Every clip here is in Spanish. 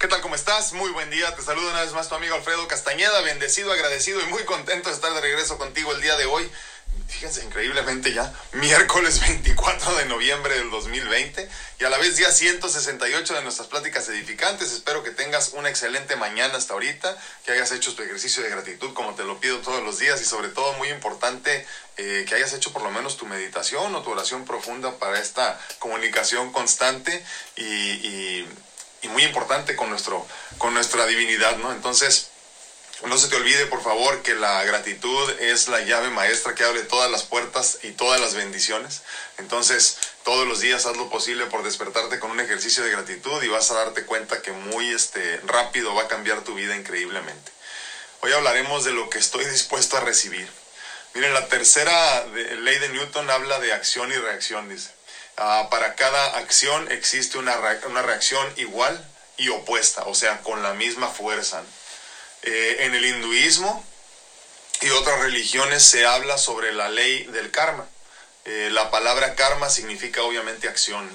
¿Qué tal? ¿Cómo estás? Muy buen día. Te saludo una vez más tu amigo Alfredo Castañeda. Bendecido, agradecido y muy contento de estar de regreso contigo el día de hoy. Fíjense, increíblemente ya, miércoles 24 de noviembre del 2020 y a la vez día 168 de nuestras pláticas edificantes. Espero que tengas una excelente mañana hasta ahorita, que hayas hecho tu ejercicio de gratitud como te lo pido todos los días y sobre todo muy importante eh, que hayas hecho por lo menos tu meditación o tu oración profunda para esta comunicación constante y, y y muy importante con, nuestro, con nuestra divinidad, ¿no? Entonces, no se te olvide, por favor, que la gratitud es la llave maestra que abre todas las puertas y todas las bendiciones. Entonces, todos los días haz lo posible por despertarte con un ejercicio de gratitud y vas a darte cuenta que muy este, rápido va a cambiar tu vida increíblemente. Hoy hablaremos de lo que estoy dispuesto a recibir. Miren, la tercera ley de Newton habla de acción y reacción, dice. Ah, para cada acción existe una, una, reacción igual y opuesta, o sea, con la misma fuerza. Eh, en el hinduismo y otras religiones se habla sobre la ley del karma. Eh, la palabra karma significa obviamente acción.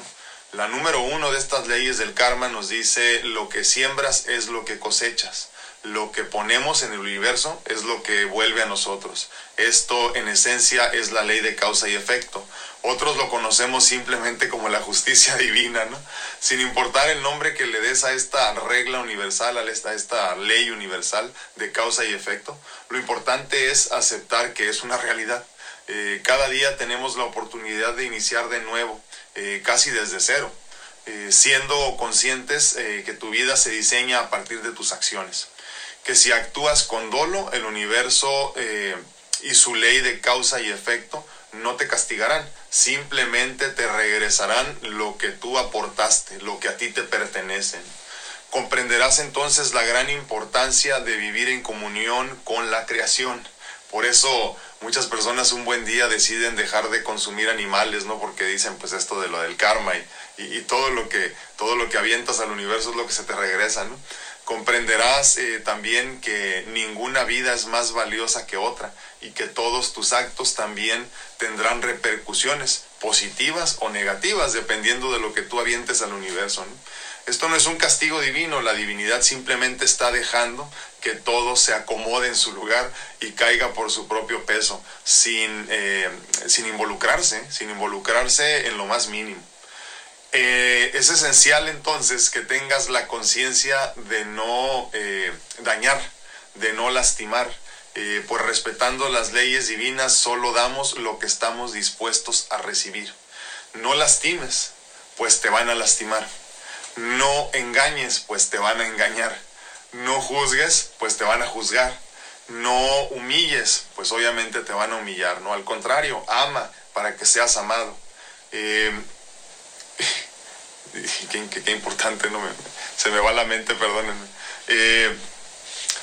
La número uno de estas leyes del karma nos dice lo que siembras es lo que cosechas lo que ponemos en el universo es lo que vuelve a nosotros. Esto en esencia es la ley de causa y efecto. Otros lo conocemos simplemente como la justicia divina, ¿no? Sin importar el nombre que le des a esta regla universal, a esta, ley universal de causa y efecto, lo importante es aceptar que es una realidad. Eh, cada día tenemos la oportunidad de iniciar de nuevo, eh, casi desde cero, eh, siendo conscientes que tu vida se diseña a partir de tus acciones que si actúas con dolo, el universo y su ley de causa y efecto no te castigarán, simplemente te regresarán lo que tú aportaste, lo que a ti te pertenece. Comprenderás entonces la gran importancia de vivir en comunión con la creación. Por eso muchas personas un buen día deciden dejar de consumir animales, ¿no? Porque dicen pues esto de lo del karma y, y, todo lo que todo lo que avientas al universo es lo que se te regresa, ¿no? Comprenderás eh, también que ninguna vida es más valiosa que otra y que todos tus actos también tendrán repercusiones positivas o negativas dependiendo de lo que tú avientes al universo. Esto no es un castigo divino, la divinidad simplemente está dejando que todo se acomode en su lugar y caiga por su propio peso sin, eh, sin involucrarse, sin involucrarse en lo más mínimo. Eh, es esencial entonces que tengas la conciencia de no eh, dañar, de no lastimar, eh, pues respetando las leyes divinas solo damos lo que estamos dispuestos a recibir. No lastimes, pues te van a lastimar. No engañes, pues te van a engañar. No juzgues, pues te van a juzgar. No humilles, pues obviamente te van a humillar. No, al contrario, ama para que seas amado. qué, importante, no me, se me va la mente, perdónenme. Eh,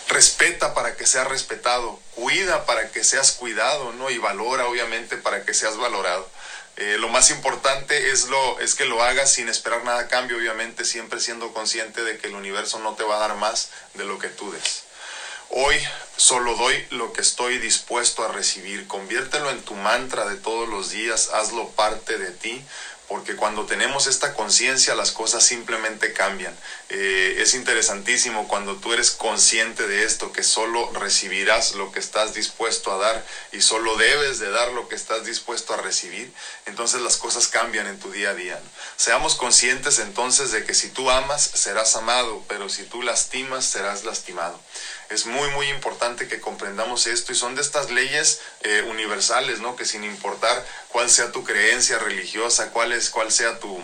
respeta para que seas respetado, cuida para que seas cuidado, ¿no? Y valora, obviamente, para que seas valorado. Eh, lo más importante es, lo, es que lo hagas sin esperar nada a cambio, obviamente, siempre siendo consciente de que el universo no te va a dar más de lo que tú des. Hoy solo doy lo que estoy dispuesto a recibir. Conviértelo en tu mantra de todos los días, hazlo parte de ti porque cuando tenemos esta conciencia las cosas simplemente cambian. Eh, es interesantísimo cuando tú eres consciente de esto, que solo recibirás lo que estás dispuesto a dar y solo debes de dar lo que estás dispuesto a recibir, entonces las cosas cambian en tu día a día. Seamos conscientes entonces de que si tú amas, serás amado, pero si tú lastimas, serás lastimado. Es muy, muy importante que comprendamos esto y son de estas leyes eh, universales, ¿no? Que sin importar cuál sea tu creencia religiosa, cuál, es, cuál sea tu,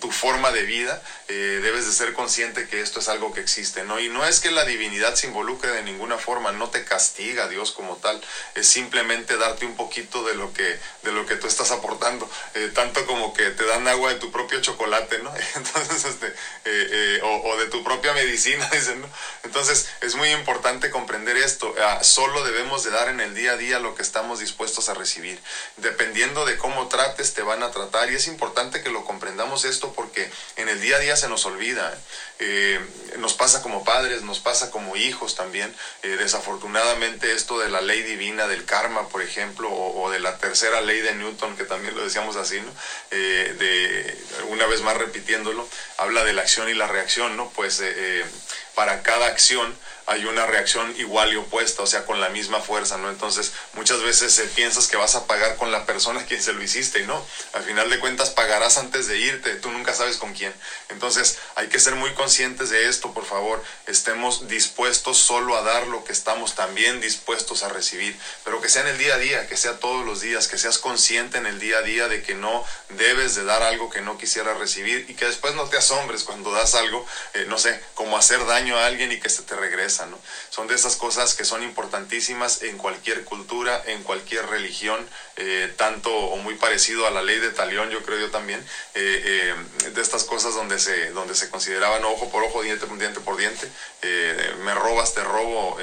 tu, forma de vida, eh, debes de ser consciente que esto es algo que existe, ¿no? Y no es que la divinidad se involucre de ninguna forma, no te castiga Dios como tal, es simplemente darte un poquito de lo que, de lo que tú estás aportando, eh, tanto como que te dan agua de tu propio chocolate, ¿no? Entonces, este, eh, o, de tu propia medicina. Entonces, es muy importante comprender esto, ah, solo debemos de dar en el día a día lo que estamos dispuestos a recibir, dependiendo de cómo trates, te van a tratar, y es importante que lo comprendamos esto porque en el día a día se nos olvida. Eh, nos pasa como padres, nos pasa como hijos también. Eh, desafortunadamente esto de la ley divina del karma, por ejemplo, o, de la tercera ley de Newton, que también lo decíamos así, ¿no? Eh, de, una vez más repitiéndolo, habla de la acción y la reacción, ¿no? Pues para cada acción hay una reacción igual y opuesta, o sea, con la misma fuerza, ¿no? Entonces, muchas veces eh, piensas que vas a pagar con la persona a quien se lo hiciste y no. Al final de cuentas pagarás antes de irte, tú nunca sabes con quién. Entonces, hay que ser muy conscientes de esto, por favor. Estemos dispuestos solo a dar lo que estamos también dispuestos a recibir, pero que sea en el día a día, que sea todos los días, que seas consciente en el día a día de que no debes de dar algo que no quisieras recibir y que después no te asombres cuando das algo, eh, no sé, como hacer daño a alguien y que se te regresa son de esas cosas que son importantísimas en cualquier cultura, en cualquier religión, eh, tanto o muy parecido a la ley de talión, yo creo yo también, eh, eh, de estas cosas donde se, donde se consideraban ojo por ojo, diente, diente por diente, me robas, te robo,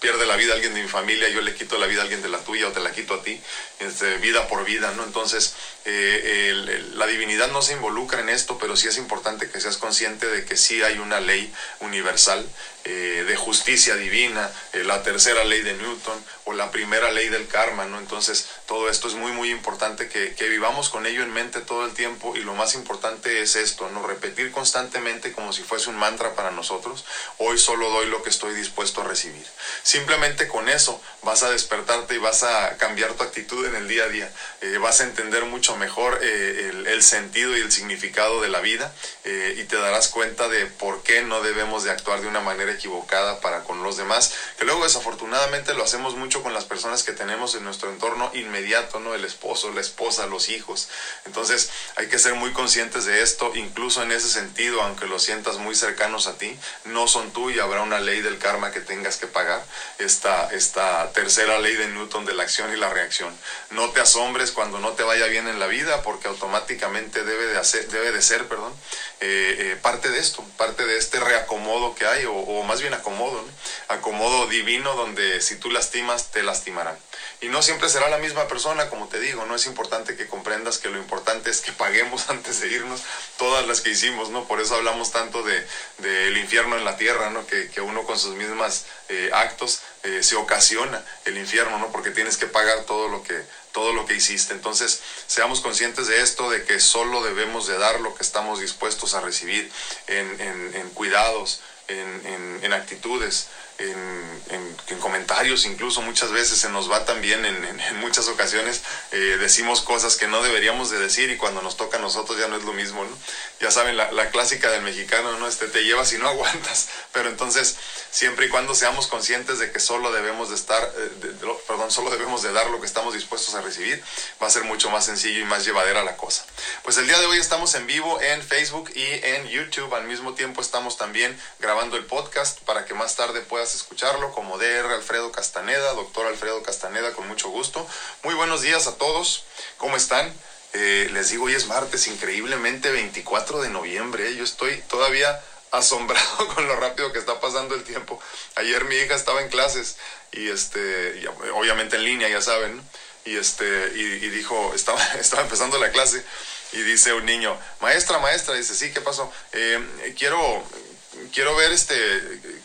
pierde la vida alguien de mi familia, yo le quito la vida a alguien de la tuya o te la quito a ti, este, vida por vida, ¿no? Entonces, la divinidad no se involucra en esto, pero sí es importante que seas consciente de que sí hay una ley universal eh, de justicia divina, eh, la tercera ley de Newton o la primera ley del karma, ¿no? Entonces, todo esto es muy, muy importante que, que, vivamos con ello en mente todo el tiempo y lo más importante es esto, ¿no? Repetir constantemente como si fuese un mantra para nosotros, hoy solo doy lo que estoy dispuesto a recibir. Simplemente con eso vas a despertarte y vas a cambiar tu actitud en el día a día, eh, vas a entender mucho mejor el, el, sentido y el significado de la vida y te darás cuenta de por qué no debemos de actuar de una manera equivocada para con los demás, que luego desafortunadamente lo hacemos mucho con las personas que tenemos en nuestro entorno inmediato, ¿no? El esposo, la esposa, los hijos. Entonces hay que ser muy conscientes de esto, incluso en ese sentido, aunque lo sientas muy cercanos a ti, no son tú y habrá una ley del karma que tengas que pagar, esta, esta tercera ley de Newton de la acción y la reacción. No te asombres cuando no te vaya bien en la vida, porque automáticamente debe de, hacer, debe de ser, perdón, eh, eh, parte de esto, parte de este reacomodo que hay, o, más bien acomodo, acomodo divino donde si tú lastimas, te lastimarán. Y no siempre será la misma persona, como te digo, no es importante que comprendas que lo importante es que paguemos antes de irnos todas las que hicimos, ¿no? Por eso hablamos tanto de del infierno en la tierra, ¿no? Que, que uno con sus mismas eh, actos se ocasiona el infierno, ¿no? Porque tienes que pagar todo lo que todo lo que hiciste. Entonces, seamos conscientes de esto, de que solo debemos de dar lo que estamos dispuestos a recibir en, cuidados, en, en actitudes, en, comentarios, incluso muchas veces se nos va también en, muchas ocasiones, eh, decimos cosas que no deberíamos de decir y cuando nos toca a nosotros ya no es lo mismo, ¿no? Ya saben, la, clásica del mexicano, ¿no? Este, te llevas y no aguantas, pero entonces, siempre y cuando seamos conscientes de que solo debemos de estar, eh, perdón, solo debemos de dar lo que estamos dispuestos a recibir, va a ser mucho más sencillo y más llevadera la cosa. Pues el día de hoy estamos en vivo en Facebook y en YouTube, al mismo tiempo estamos también grabando el podcast para que más tarde escucharlo como DR Alfredo Castaneda, doctor Alfredo Castaneda, con mucho gusto. Muy buenos días a todos, ¿cómo están? Eh, les digo, hoy es martes, increíblemente 24 de noviembre. ¿eh? Yo estoy todavía asombrado con lo rápido que está pasando el tiempo. Ayer mi hija estaba en clases y este, obviamente en línea, ya saben, y este, y, dijo, estaba, estaba empezando la clase y dice un niño, maestra, maestra, dice, sí, ¿qué pasó? Eh, quiero, quiero ver este,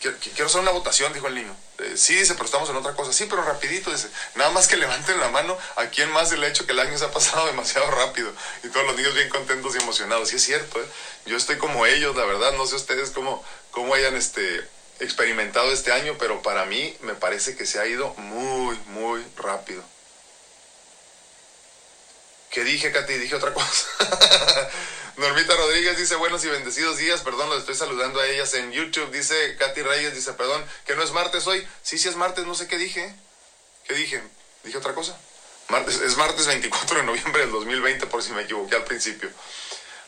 quiero, hacer una votación, dijo el niño. Eh, sí, dice, pero estamos en otra cosa. Sí, pero rapidito, dice. Nada más que levanten la mano a quien más el hecho que el año se ha pasado demasiado rápido. Y todos los niños bien contentos y emocionados. Y es cierto, ¿eh? yo estoy como ellos, la verdad. No sé ustedes cómo, cómo hayan este, experimentado este año, pero para mí me parece que se ha ido muy, muy rápido. ¿Qué dije, Katy? Dije otra cosa. Normita Rodríguez dice buenos y bendecidos días, perdón, lo estoy saludando a ellas en YouTube. Dice Katy Reyes, dice, perdón, que no es martes hoy. Sí, sí es martes, no sé qué dije. ¿Qué dije? ¿Dije otra cosa? Martes, es martes 24 de noviembre del 2020, por si me equivoqué al principio.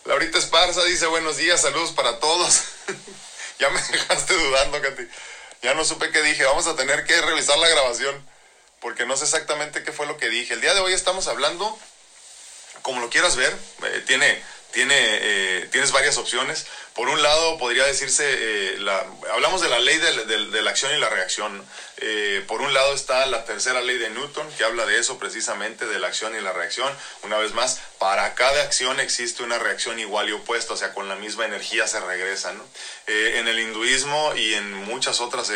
Laurita Esparza dice buenos días, saludos para todos. ya me dejaste dudando, Katy. Ya no supe qué dije. Vamos a tener que revisar la grabación porque no sé exactamente qué fue lo que dije. El día de hoy estamos hablando, como lo quieras ver, eh, tiene tiene, eh, tienes varias opciones, Por un lado, podría decirse, eh, la, hablamos de la ley de, la acción y la reacción. Eh, por un lado está la tercera ley de Newton, que habla de eso precisamente, de la acción y la reacción. Una vez más, para cada acción existe una reacción igual y opuesta, o sea, con la misma energía se regresa. ¿no? Eh, en el hinduismo y en muchas otras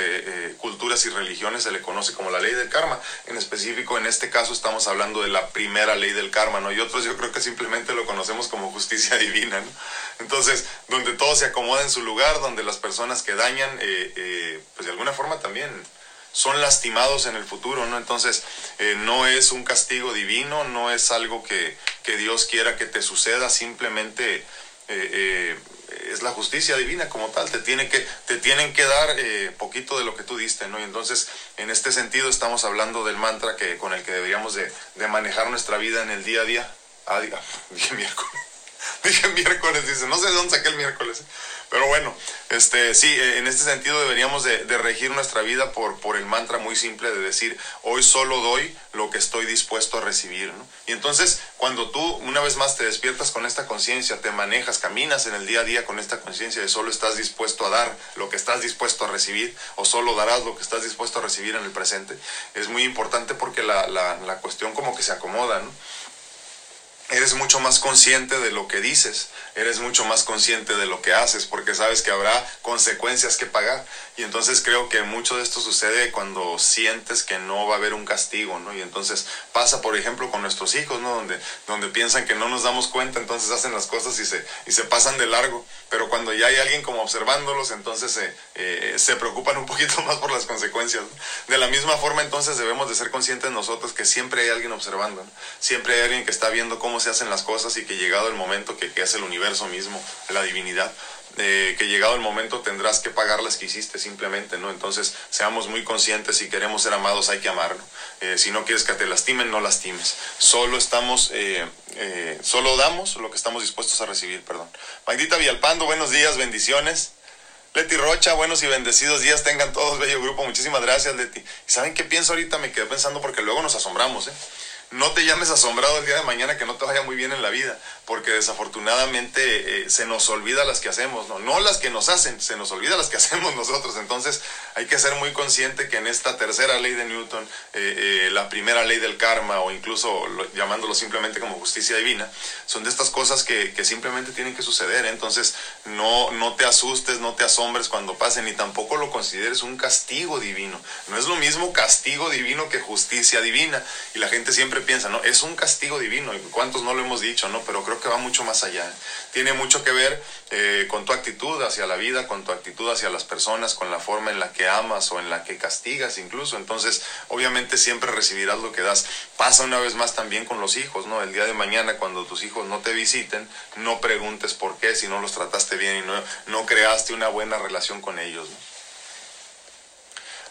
culturas y religiones se le conoce como la ley del karma. En específico, en este caso estamos hablando de la primera ley del karma, ¿no? Y otros yo creo que simplemente lo conocemos como justicia divina, ¿no? Entonces, donde todo se acomoda en su lugar, donde las personas que dañan, eh, eh, pues de alguna forma también son lastimados en el futuro, ¿no? Entonces, eh, no es un castigo divino, no es algo que, que Dios quiera que te suceda, simplemente es la justicia divina como tal, te, tiene que, te tienen que dar poquito de lo que tú diste, ¿no? Y entonces, en este sentido, estamos hablando del mantra que, con el que deberíamos de, de manejar nuestra vida en el día a día. Ah, dije miércoles. Dije miércoles, dice, no sé de dónde saqué el miércoles. Pero bueno, este, sí, eh, en este sentido deberíamos de, regir nuestra vida por, por el mantra muy simple de decir, hoy solo doy lo que estoy dispuesto a recibir. Y entonces, cuando tú una vez más te despiertas con esta conciencia, te manejas, caminas en el día a día con esta conciencia de solo estás dispuesto a dar lo que estás dispuesto a recibir, o solo darás lo que estás dispuesto a recibir en el presente, es muy importante porque la, la, la cuestión como que se acomoda, ¿no? Eres mucho más consciente de lo que dices, eres mucho más consciente de lo que haces, porque sabes que habrá consecuencias que pagar. Y entonces creo que mucho de esto sucede cuando sientes que no va a haber un castigo, ¿no? Y entonces pasa, por ejemplo, con nuestros hijos, ¿no? Donde, donde piensan que no nos damos cuenta, entonces hacen las cosas y se, y se pasan de largo. Pero cuando ya hay alguien como observándolos, entonces se, eh, se preocupan un poquito más por las consecuencias. De la misma forma, entonces debemos de ser conscientes nosotros que siempre hay alguien observando, Siempre hay alguien que está viendo cómo se hacen las cosas y que llegado el momento que, que es el universo mismo, la divinidad, eh, que llegado el momento tendrás que pagar las que hiciste simplemente, ¿no? Entonces, seamos muy conscientes, si queremos ser amados hay que amar, eh, si no quieres que te lastimen, no lastimes. Solo estamos, eh, solo damos lo que estamos dispuestos a recibir, perdón. Magdita Villalpando, buenos días, bendiciones. Leti Rocha, buenos y bendecidos días tengan todos, bello grupo. Muchísimas gracias, Leti. ¿Y saben qué pienso ahorita? Me quedé pensando porque luego nos asombramos, ¿eh? No te llames asombrado el día de mañana que no te vaya muy bien en la vida, porque desafortunadamente eh, se nos olvida las que hacemos, ¿no? no las que nos hacen, se nos olvida las que hacemos nosotros. Entonces hay que ser muy consciente que en esta tercera ley de Newton, eh, eh, la primera ley del karma o incluso llamándolo simplemente como justicia divina, son de estas cosas que, que simplemente tienen que suceder. Entonces no, no te asustes, no te asombres cuando pasen, ni tampoco lo consideres un castigo divino. No es lo mismo castigo divino que justicia divina. Y la gente siempre piensa, ¿no? Es un castigo divino, cuántos no lo hemos dicho, ¿no? Pero creo que va mucho más allá. Tiene mucho que ver eh, con tu actitud hacia la vida, con tu actitud hacia las personas, con la forma en la que amas o en la que castigas incluso. Entonces, obviamente siempre recibirás lo que das. Pasa una vez más también con los hijos, ¿no? El día de mañana cuando tus hijos no te visiten, no preguntes por qué, si no los trataste bien y no, no creaste una buena relación con ellos,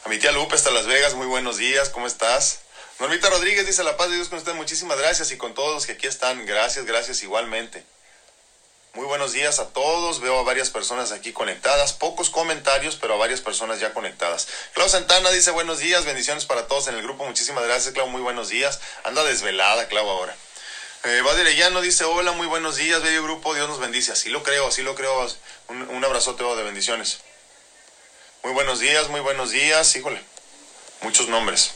A mi tía Lupe hasta Las Vegas, muy buenos días, ¿cómo estás? Normita Rodríguez dice la paz de Dios con usted. Muchísimas gracias y con todos los que aquí están. Gracias, gracias igualmente. Muy buenos días a todos. Veo a varias personas aquí conectadas. Pocos comentarios, pero a varias personas ya conectadas. Clau Santana dice buenos días. Bendiciones para todos en el grupo. Muchísimas gracias, Clau. Muy buenos días. Anda desvelada, Clau, ahora. Eh, Llano dice hola, muy buenos días, bello grupo. Dios nos bendice. Así lo creo, así lo creo. Un, un abrazote de bendiciones. Muy buenos días, muy buenos días. Híjole, muchos nombres.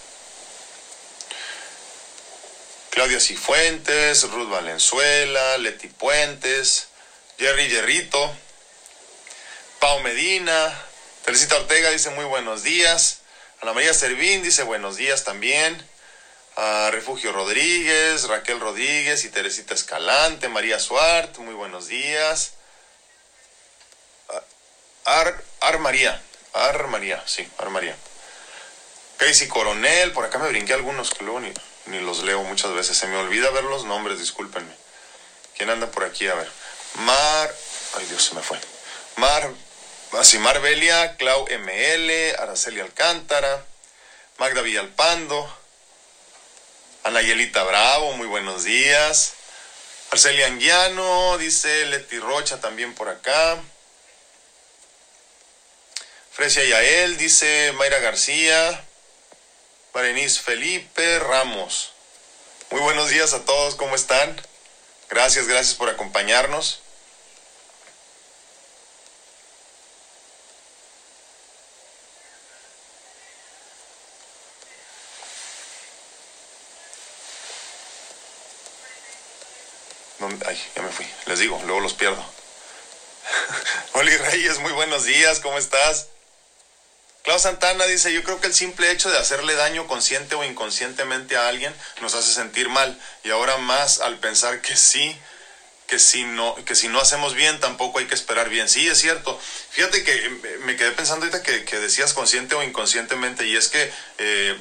Claudia Cifuentes, Ruth Valenzuela, Leti Puentes, Jerry Yerrito, Pau Medina, Teresita Ortega dice muy buenos días, Ana María Servín dice buenos días también, Refugio Rodríguez, Raquel Rodríguez y Teresita Escalante, María Suart, muy buenos días. Ar, Ar María, Ar María, sí, Ar María. Casey Coronel, por acá me brinqué algunos luego ni los leo muchas veces. Se me olvida ver los nombres, discúlpenme. ¿Quién anda por aquí? A ver. Mar. Ay, Dios, se me fue. Mar. Así, Marbelia, Clau ML, Araceli Alcántara, Magda Villalpando, Anayelita Bravo, muy buenos días. Arcelia Anguiano, dice Leti Rocha también por acá. Fresia Yael, dice Mayra García. Berenice Felipe Ramos. Muy buenos días a todos, ¿cómo están? Gracias, gracias por acompañarnos. ¿Dónde? Ay, ya me fui. Les digo, luego los pierdo. Oli Reyes, muy buenos días, ¿cómo estás? Clau Santana dice, yo creo que el simple hecho de hacerle daño consciente o inconscientemente a alguien nos hace sentir mal. Y ahora más al pensar que sí, que si no, que si no hacemos bien tampoco hay que esperar bien. Sí, es cierto. Fíjate que me quedé pensando ahorita que, decías consciente o inconscientemente y es que eh,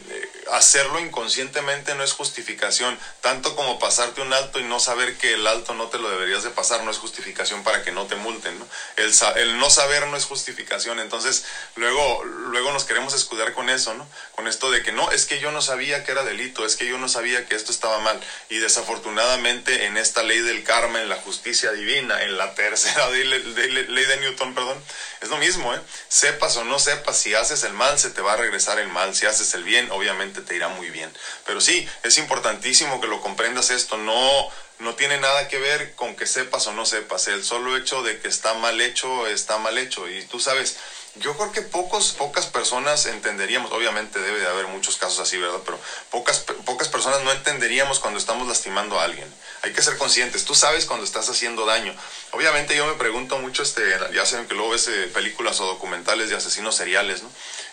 hacerlo inconscientemente no es justificación, tanto como pasarte un alto y no saber que el alto no te lo deberías de pasar no es justificación para que no te multen, ¿no? El, el no saber no es justificación, entonces luego, luego nos queremos escudar con eso, ¿no? Con esto de que no, es que yo no sabía que era delito, es que yo no sabía que esto estaba mal y desafortunadamente en esta ley del karma, en la justicia divina, en la tercera ley, ley de Newton, perdón, es lo mismo, ¿eh? Sepas o no sepas, si haces el mal, se te va a regresar el mal. Si haces el bien, obviamente te irá muy bien. Pero sí, es importantísimo que lo comprendas esto. No, no tiene nada que ver con que sepas o no sepas. El solo hecho de que está mal hecho, está mal hecho. Y tú sabes, yo creo que pocos, pocas personas entenderíamos, obviamente debe de haber muchos casos así, ¿verdad? Pero pocas, pocas personas no entenderíamos cuando estamos lastimando a alguien. Hay que ser conscientes, tú sabes cuando estás haciendo daño. Obviamente yo me pregunto mucho, este, ya saben que luego ves eh, películas o documentales de asesinos seriales, ¿no?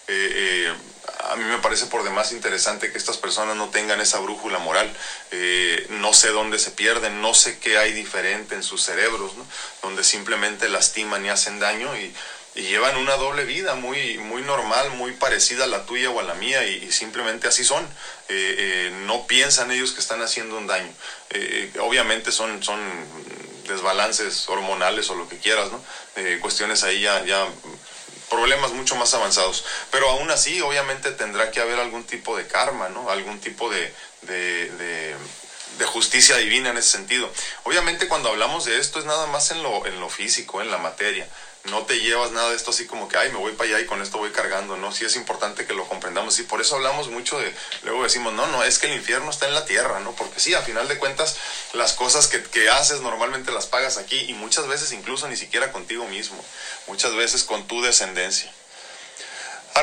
Eh, eh, a mí me parece por demás interesante que estas personas no tengan esa brújula moral. no sé dónde se pierden, no sé qué hay diferente en sus cerebros, ¿no? donde simplemente lastiman y hacen daño y llevan una doble vida muy, muy normal, muy parecida a la tuya o a la mía y, simplemente así son. Eh, eh, no piensan ellos que están haciendo un daño. Eh, obviamente son, son desbalances hormonales o lo que quieras, ¿no? cuestiones ahí ya problemas mucho más avanzados. Pero aún así, obviamente tendrá que haber algún tipo de karma, ¿no? Algún tipo de, de, de, de, justicia divina en ese sentido. Obviamente cuando hablamos de esto es nada más en lo, en lo físico, en la materia no te llevas nada de esto así como que, ay, me voy para allá y con esto voy cargando, ¿no? Sí es importante que lo comprendamos y por eso hablamos mucho de, luego decimos, no, no, es que el infierno está en la tierra, ¿no? Porque sí, a final de cuentas, las cosas que, que haces normalmente las pagas aquí y muchas veces incluso ni siquiera contigo mismo, muchas veces con tu descendencia.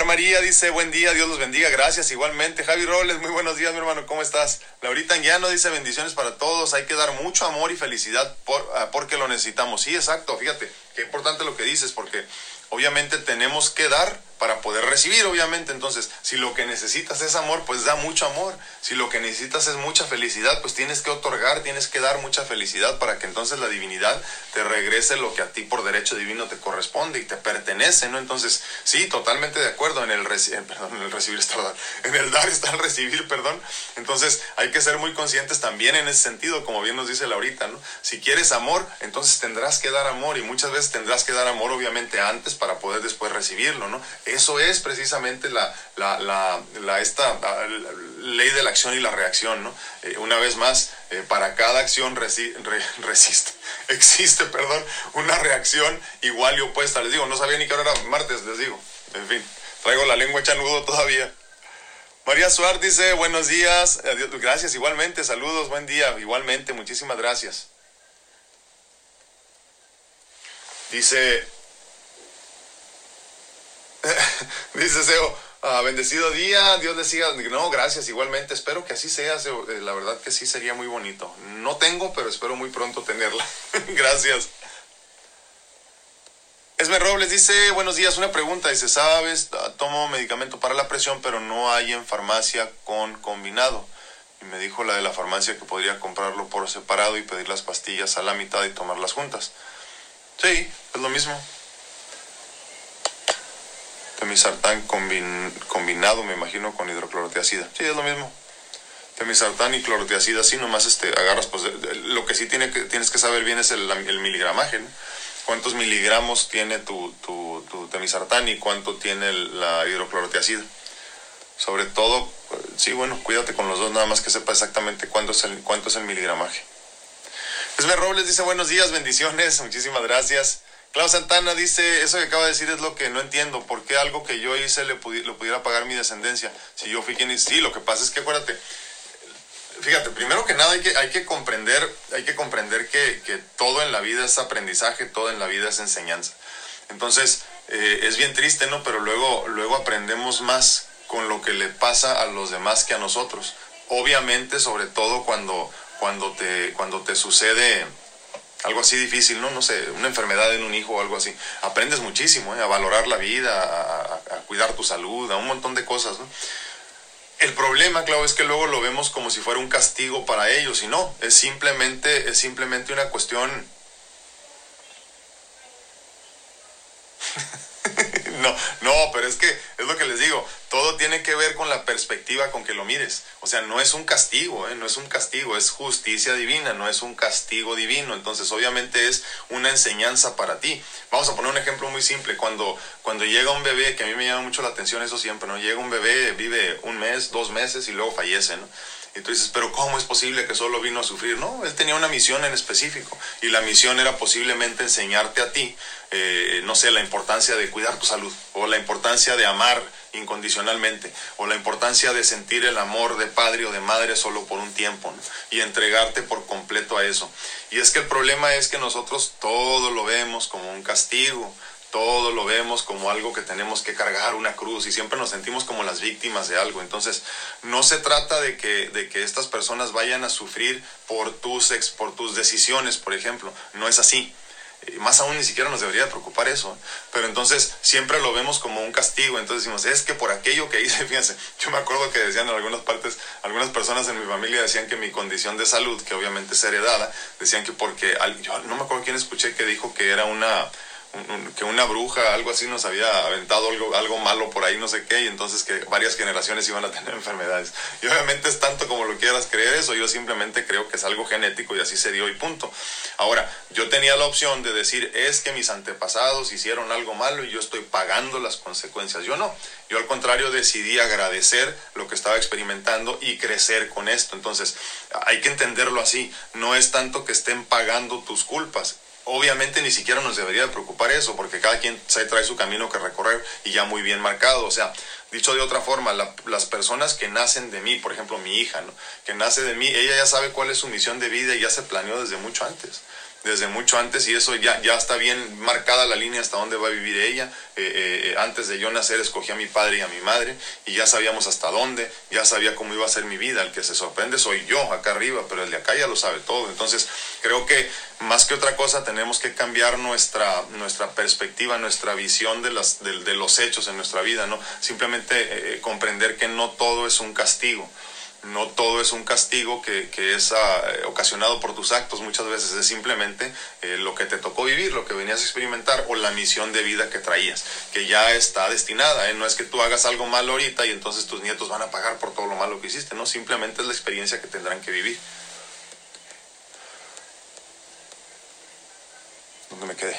María dice, buen día, Dios los bendiga, gracias igualmente. Javi Robles, muy buenos días, mi hermano, ¿cómo estás? Laurita Anguiano dice, bendiciones para todos, hay que dar mucho amor y felicidad por, ah, porque lo necesitamos. Sí, exacto, fíjate, qué importante lo que dices, porque obviamente tenemos que dar para poder recibir, obviamente. Entonces, si lo que necesitas es amor, pues da mucho amor. Si lo que necesitas es mucha felicidad, pues tienes que otorgar, tienes que dar mucha felicidad para que entonces la divinidad te regrese lo que a ti por derecho divino te corresponde y te pertenece, ¿no? Entonces, sí, totalmente de acuerdo en el, perdón, en el recibir, está, en el dar está el recibir, perdón. Entonces, hay que ser muy conscientes también en ese sentido, como bien nos dice Laurita, ¿no? Si quieres amor, entonces tendrás que dar amor y muchas veces tendrás que dar amor, obviamente, antes para poder después recibirlo, ¿no? Eso es precisamente la, la, esta ley de la acción y la reacción, ¿no? Eh, una vez más, eh, para cada acción resiste, existe, perdón, una reacción igual y opuesta. Les digo, no sabía ni que ahora era martes, les digo. En fin, traigo la lengua hecha todavía. María Suárez dice, buenos días, gracias igualmente, saludos, buen día, igualmente, muchísimas gracias. Dice, Dice Seo, ah, bendecido día, Dios le siga. No, gracias, igualmente. Espero que así sea, eh, La verdad que sí sería muy bonito. No tengo, pero espero muy pronto tenerla. gracias. Esme Robles dice, buenos días, una pregunta. Dice, ¿sabes? Ah, tomo medicamento para la presión, pero no hay en farmacia con combinado. Y me dijo la de la farmacia que podría comprarlo por separado y pedir las pastillas a la mitad y tomarlas juntas. Sí, es lo mismo temisartán combinado, me imagino, con hidroclorotiacida. Sí, es lo mismo. Temisartán y clorotiacida, sí, nomás este, agarras, pues lo que sí tiene que, tienes que saber bien es el, el miligramaje, ¿Cuántos miligramos tiene tu, tu, tu temisartán y cuánto tiene la hidroclorotiacida? Sobre todo, sí, bueno, cuídate con los dos, nada más que sepa exactamente cuánto es el, cuánto es el miligramaje. Esmer Robles dice buenos días, bendiciones, muchísimas gracias. Clau Santana dice, eso que acaba de decir es lo que no entiendo, ¿por qué algo que yo hice le lo pudiera pagar mi descendencia? Si yo fui quien sí, lo que pasa es que acuérdate, fíjate, primero que nada hay que, hay que comprender, hay que comprender que, que todo en la vida es aprendizaje, todo en la vida es enseñanza. Entonces, eh, es bien triste, ¿no? Pero luego, luego aprendemos más con lo que le pasa a los demás que a nosotros. Obviamente, sobre todo cuando, cuando, te, cuando te sucede algo así difícil, ¿no? No sé, una enfermedad en un hijo o algo así. Aprendes muchísimo, ¿eh? A valorar la vida, a, cuidar tu salud, a un montón de cosas, ¿no? El problema, claro, es que luego lo vemos como si fuera un castigo para ellos y no, es simplemente, es simplemente una cuestión no, no, pero es que es lo que les digo, todo tiene que ver con la perspectiva con que lo mires. O sea, no es un castigo, ¿eh? no es un castigo, es justicia divina, no es un castigo divino. Entonces, obviamente es una enseñanza para ti. Vamos a poner un ejemplo muy simple. Cuando, cuando llega un bebé, que a mí me llama mucho la atención eso siempre, ¿no? Llega un bebé, vive un mes, dos meses y luego fallece, ¿no? Y tú dices, pero ¿cómo es posible que solo vino a sufrir? No, él tenía una misión en específico y la misión era posiblemente enseñarte a ti, eh, no sé, la importancia de cuidar tu salud o la importancia de amar incondicionalmente o la importancia de sentir el amor de padre o de madre solo por un tiempo y entregarte por completo a eso. Y es que el problema es que nosotros todo lo vemos como un castigo todo lo vemos como algo que tenemos que cargar una cruz y siempre nos sentimos como las víctimas de algo. Entonces, no se trata de que, de que estas personas vayan a sufrir por tus, ex, por tus decisiones, por ejemplo. No es así. Más aún ni siquiera nos debería preocupar eso. Pero entonces siempre lo vemos como un castigo. Entonces decimos, es que por aquello que hice, fíjense, yo me acuerdo que decían en algunas partes, algunas personas en mi familia decían que mi condición de salud, que obviamente es heredada, decían que porque, yo no me acuerdo quién escuché que dijo que era una que una bruja, algo así, nos había aventado algo, algo malo por ahí, no sé qué, y entonces que varias generaciones iban a tener enfermedades. Y obviamente es tanto como lo quieras creer eso, yo simplemente creo que es algo genético y así se dio y punto. Ahora, yo tenía la opción de decir, es que mis antepasados hicieron algo malo y yo estoy pagando las consecuencias. Yo no, yo al contrario decidí agradecer lo que estaba experimentando y crecer con esto. Entonces, hay que entenderlo así, no es tanto que estén pagando tus culpas, obviamente ni siquiera nos debería preocupar eso, porque cada quien trae su camino que recorrer y ya muy bien marcado. O sea, dicho de otra forma, las personas que nacen de mí, por ejemplo mi hija, ¿no? que nace de mí, ella ya sabe cuál es su misión de vida y ya se planeó desde mucho antes desde mucho antes y eso ya, ya está bien marcada la línea hasta dónde va a vivir ella. Eh, eh, eh, antes de yo nacer escogí a mi padre y a mi madre y ya sabíamos hasta dónde, ya sabía cómo iba a ser mi vida. El que se sorprende soy yo acá arriba, pero el de acá ya lo sabe todo. Entonces creo que más que otra cosa tenemos que cambiar nuestra, nuestra perspectiva, nuestra visión de, las, de, de los hechos en nuestra vida, ¿no? Simplemente comprender que no todo es un castigo no todo es un castigo que, es ah, ocasionado por tus actos, muchas veces es simplemente eh, lo que te tocó vivir, lo que venías a experimentar o la misión de vida que traías, que ya está destinada, ¿eh? no es que tú hagas algo malo ahorita y entonces tus nietos van a pagar por todo lo malo que hiciste, no, simplemente es la experiencia que tendrán que vivir. ¿Dónde me quedé?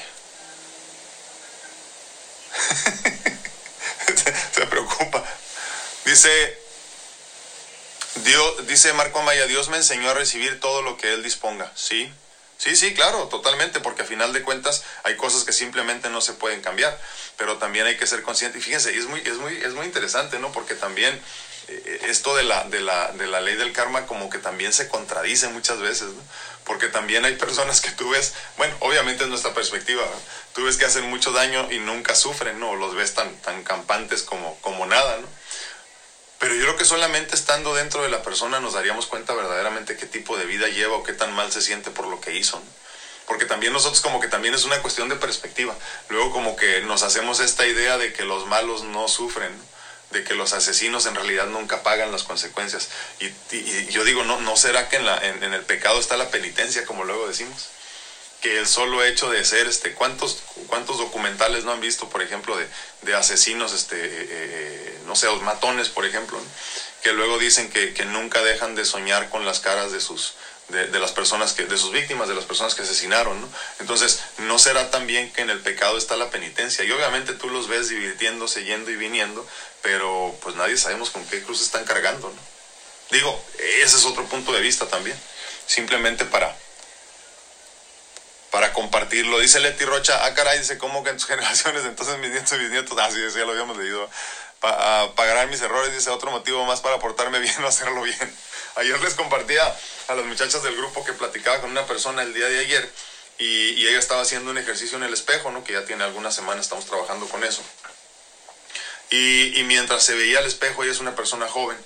se preocupa. Dice Dios, dice Marco Amaya, Dios me enseñó a recibir todo lo que Él disponga. Sí, sí, sí, claro, totalmente, porque a final de cuentas hay cosas que simplemente no se pueden cambiar, pero también hay que ser consciente. Y fíjense, es muy, es muy, es muy interesante, ¿no? Porque también eh, esto de la, de, la, de la ley del karma como que también se contradice muchas veces, ¿no? Porque también hay personas que tú ves, bueno, obviamente es nuestra perspectiva, tú ves que hacen mucho daño y nunca sufren, ¿no? Los ves tan, tan campantes como, como nada, ¿no? Pero yo creo que solamente estando dentro de la persona nos daríamos cuenta verdaderamente qué tipo de vida lleva o qué tan mal se siente por lo que hizo. Porque también nosotros como que también es una cuestión de perspectiva. Luego como que nos hacemos esta idea de que los malos no sufren, de que los asesinos en realidad nunca pagan las consecuencias. Y, yo digo, ¿no, ¿no será que en, la, en, el pecado está la penitencia, como luego decimos? Que el solo hecho de ser, este, ¿cuántos, cuántos documentales no han visto, por ejemplo, de, de asesinos, este, eh, eh, no sé, matones, por ejemplo, que luego dicen que, que, nunca dejan de soñar con las caras de sus, de, de, las personas que, de sus víctimas, de las personas que asesinaron, ¿no? Entonces, ¿no será también que en el pecado está la penitencia? Y obviamente tú los ves divirtiéndose, yendo y viniendo, pero pues nadie sabemos con qué cruz están cargando, ¿no? Digo, ese es otro punto de vista también. Simplemente para, para compartirlo. Dice Leti Rocha, ah, caray, dice, ¿cómo que en tus generaciones, entonces mis nietos y bisnietos, ah, sí, ya lo habíamos leído, pa, pagarán mis errores, dice, otro motivo más para portarme bien o hacerlo bien. Ayer les compartía a las muchachas del grupo que platicaba con una persona el día de ayer y, y ella estaba haciendo un ejercicio en el espejo, ¿no? Que ya tiene algunas semanas, estamos trabajando con eso. Y, y mientras se veía al espejo, ella es una persona joven,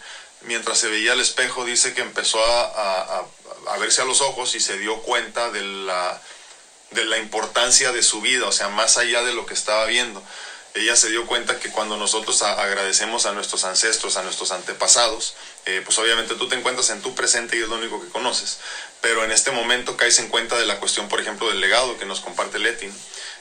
mientras se veía al espejo dice que empezó a, a, a verse a los ojos y se dio cuenta de la de la importancia de su vida, o sea, más allá de lo que estaba viendo. Ella se dio cuenta que cuando nosotros agradecemos a nuestros ancestros, a nuestros antepasados, eh, pues obviamente tú te encuentras en tu presente y es lo único que conoces. Pero en este momento caes en cuenta de la cuestión, por ejemplo, del legado que nos comparte Leti.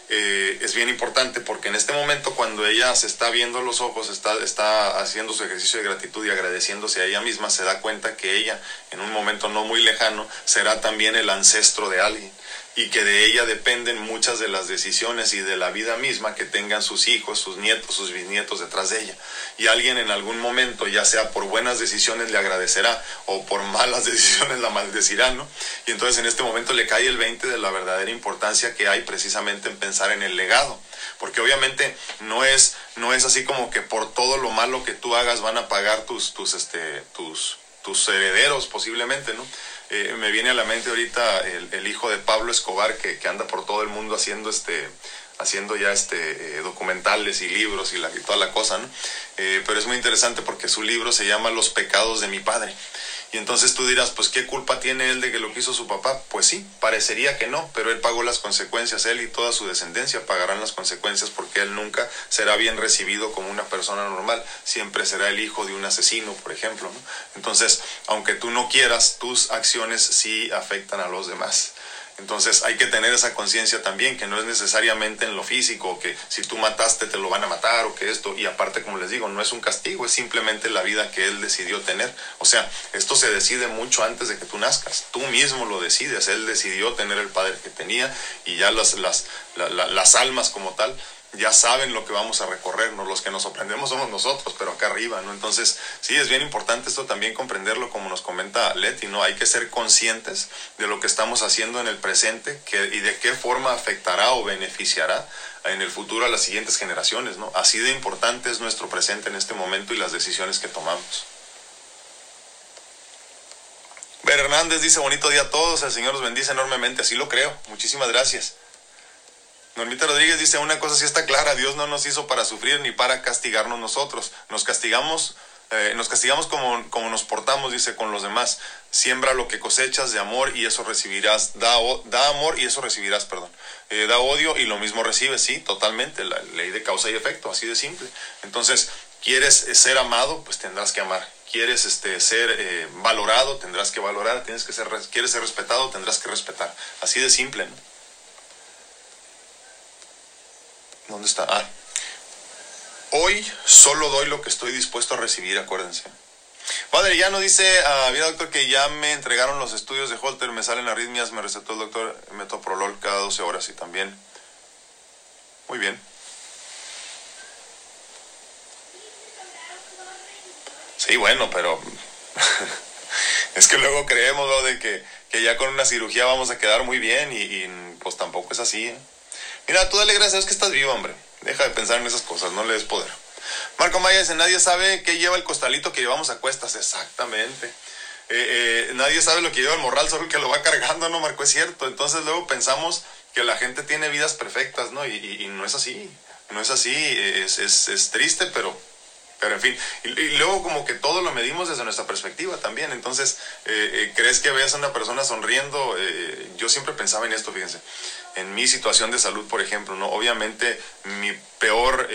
Eh, es bien importante porque en este momento cuando ella se está viendo los ojos, está, está haciendo su ejercicio de gratitud y agradeciéndose a ella misma, se da cuenta que ella en un momento no muy lejano será también el ancestro de alguien y que de ella dependen muchas de las decisiones y de la vida misma que tengan sus hijos, sus nietos, sus bisnietos detrás de ella. Y alguien en algún momento, ya sea por buenas decisiones, le agradecerá o por malas decisiones la maldecirá, ¿no? Y entonces en este momento le cae el 20 de la verdadera importancia que hay precisamente en pensar en el legado. Porque obviamente no es, no es así como que por todo lo malo que tú hagas van a pagar tus, tus, este, tus, tus herederos posiblemente, ¿no? Eh, me viene a la mente ahorita el, hijo de Pablo Escobar que, anda por todo el mundo haciendo este haciendo ya este eh, documentales y libros y, la, toda la cosa, ¿no? Eh, pero es muy interesante porque su libro se llama Los pecados de mi padre. Y entonces tú dirás, pues ¿qué culpa tiene él de que lo quiso su papá? Pues sí, parecería que no, pero él pagó las consecuencias, él y toda su descendencia pagarán las consecuencias porque él nunca será bien recibido como una persona normal, siempre será el hijo de un asesino, por ejemplo. Entonces, aunque tú no quieras, tus acciones sí afectan a los demás. Entonces hay que tener esa conciencia también, que no es necesariamente en lo físico, que si tú mataste te lo van a matar o que esto, y aparte como les digo, no es un castigo, es simplemente la vida que él decidió tener. O sea, esto se decide mucho antes de que tú nazcas, tú mismo lo decides, él decidió tener el padre que tenía y ya las, las, las almas como tal ya saben lo que vamos a recorrernos, los que nos sorprendemos somos nosotros, pero acá arriba, ¿no? Entonces, sí, es bien importante esto también comprenderlo, como nos comenta Leti, ¿no? Hay que ser conscientes de lo que estamos haciendo en el presente que, y de qué forma afectará o beneficiará en el futuro a las siguientes generaciones, ¿no? Así de importante es nuestro presente en este momento y las decisiones que tomamos. Ver Hernández dice, bonito día a todos, el Señor los bendice enormemente, así lo creo, muchísimas gracias. Normita Rodríguez dice, una cosa sí está clara, Dios no nos hizo para sufrir ni para castigarnos nosotros. Nos castigamos, eh, nos castigamos como, como nos portamos, dice, con los demás. Siembra lo que cosechas de amor y eso recibirás. Da, da amor y eso recibirás, perdón. Eh, da odio y lo mismo recibes, sí, totalmente. La ley de causa y efecto, así de simple. Entonces, ¿quieres ser amado? Pues tendrás que amar. ¿Quieres este, ser eh, valorado? Tendrás que valorar. Tienes que ser, ¿Quieres ser respetado? Tendrás que respetar. Así de simple, ¿no? ¿Dónde está? Ah. Hoy solo doy lo que estoy dispuesto a recibir, acuérdense. Padre, ya no dice, mira doctor, que ya me entregaron los estudios de Holter, me salen arritmias, me recetó el doctor metoprolol cada 12 horas y también. Muy bien. Sí, bueno, pero es que luego creemos ¿no? de que, que, ya con una cirugía vamos a quedar muy bien y, y pues tampoco es así. ¿eh? Mira, tú dale gracias a Dios que estás vivo, hombre. Deja de pensar en esas cosas, no le des poder. Marco Maya dice, nadie sabe qué lleva el costalito que llevamos a cuestas. Exactamente. Eh, eh, nadie sabe lo que lleva el morral, solo que lo va cargando, ¿no, Marco? Es cierto. Entonces luego pensamos que la gente tiene vidas perfectas, ¿no? Y, no es así. No es así. Es, es triste, pero pero en fin, y, luego como que todo lo medimos desde nuestra perspectiva también. Entonces, eh, eh, ¿crees que veas a una persona sonriendo? Eh, yo siempre pensaba en esto, fíjense, en mi situación de salud, por ejemplo, ¿no? Obviamente mi peor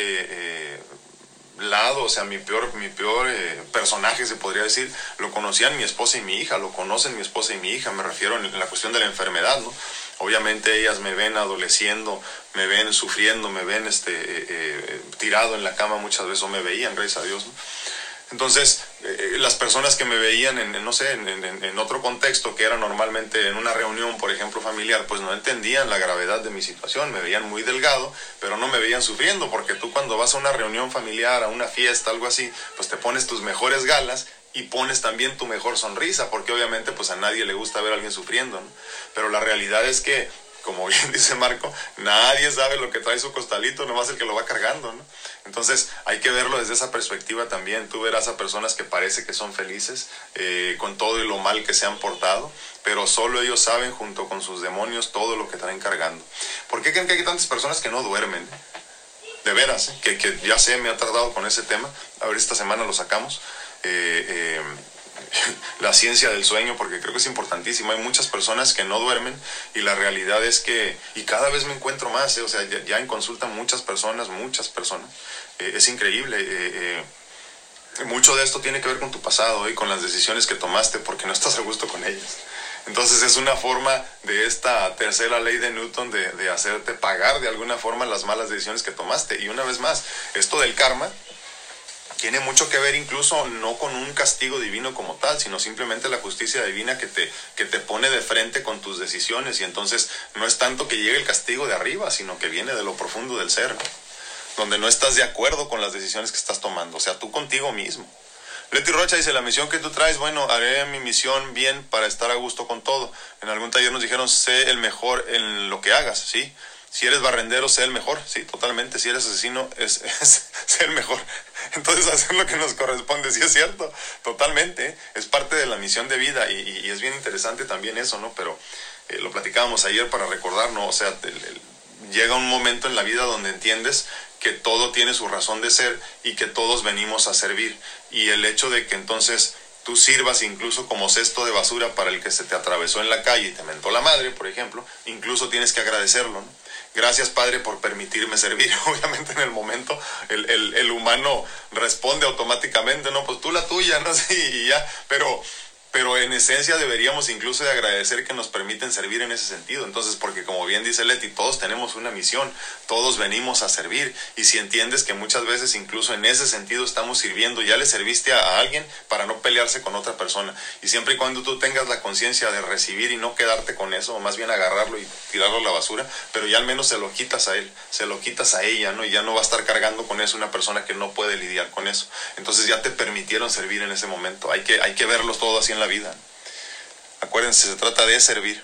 lado, o sea, mi peor, mi peor personaje, se podría decir, lo conocían mi esposa y mi hija, lo conocen mi esposa y mi hija, me refiero en la cuestión de la enfermedad, ¿no? Obviamente ellas me ven adoleciendo, me ven sufriendo, me ven este, eh, eh, tirado en la cama muchas veces, o me veían, gracias a Dios. Entonces, eh, las personas que me veían en, no sé, en, otro contexto, que era normalmente en una reunión, por ejemplo, familiar, pues no entendían la gravedad de mi situación, me veían muy delgado, pero no me veían sufriendo, porque tú cuando vas a una reunión familiar, a una fiesta, algo así, pues te pones tus mejores galas y pones también tu mejor sonrisa, porque obviamente pues a nadie le gusta ver a alguien sufriendo. Pero la realidad es que, como bien dice Marco, nadie sabe lo que trae su costalito, nomás el que lo va cargando, ¿no? Entonces hay que verlo desde esa perspectiva también. Tú verás a personas que parece que son felices eh, con todo y lo mal que se han portado, pero solo ellos saben junto con sus demonios todo lo que traen cargando. ¿Por qué creen que hay tantas personas que no duermen? De veras, ¿eh? que, que ya sé, me ha tardado con ese tema. A ver, esta semana lo sacamos. Eh, eh, la ciencia del sueño, porque creo que es importantísimo. Hay muchas personas que no duermen y la realidad es que, y cada vez me encuentro más, eh, o sea, ya, en consulta muchas personas, muchas personas. Eh, es increíble. Eh, mucho de esto tiene que ver con tu pasado y con las decisiones que tomaste porque no estás a gusto con ellas. Entonces es una forma de esta tercera ley de Newton de, de, hacerte pagar de alguna forma las malas decisiones que tomaste. Y una vez más, esto del karma tiene mucho que ver incluso no con un castigo divino como tal, sino simplemente la justicia divina que te, que te pone de frente con tus decisiones. Y entonces no es tanto que llegue el castigo de arriba, sino que viene de lo profundo del ser, donde no estás de acuerdo con las decisiones que estás tomando, o sea, tú contigo mismo. Leti Rocha dice, la misión que tú traes, bueno, haré mi misión bien para estar a gusto con todo. En algún taller nos dijeron, sé el mejor en lo que hagas, ¿sí? Si eres barrendero, sé el mejor, sí, totalmente. Si eres asesino, es, sé el mejor. Entonces hacer lo que nos corresponde, sí es cierto, totalmente. Es parte de la misión de vida y, es bien interesante también eso, ¿no? Pero eh, lo platicábamos ayer para recordarnos, o sea, llega un momento en la vida donde entiendes que todo tiene su razón de ser y que todos venimos a servir. Y el hecho de que entonces tú sirvas incluso como cesto de basura para el que se te atravesó en la calle y te mentó la madre, por ejemplo, incluso tienes que agradecerlo. ¿no? Gracias Padre por permitirme servir. Obviamente en el momento el, el, el humano responde automáticamente, no, pues tú la tuya, no sé, y ya, pero pero en esencia deberíamos incluso de agradecer que nos permiten servir en ese sentido. Entonces, porque como bien dice Leti, todos tenemos una misión, todos venimos a servir. Y si entiendes que muchas veces incluso en ese sentido estamos sirviendo, ya le serviste a, alguien para no pelearse con otra persona. Y siempre y cuando tú tengas la conciencia de recibir y no quedarte con eso, o más bien agarrarlo y tirarlo a la basura, pero ya al menos se lo quitas a él, se lo quitas a ella, ¿no? Y ya no va a estar cargando con eso una persona que no puede lidiar con eso. Entonces ya te permitieron servir en ese momento. Hay que, hay que verlos todo así en la vida. Acuérdense, se trata de servir.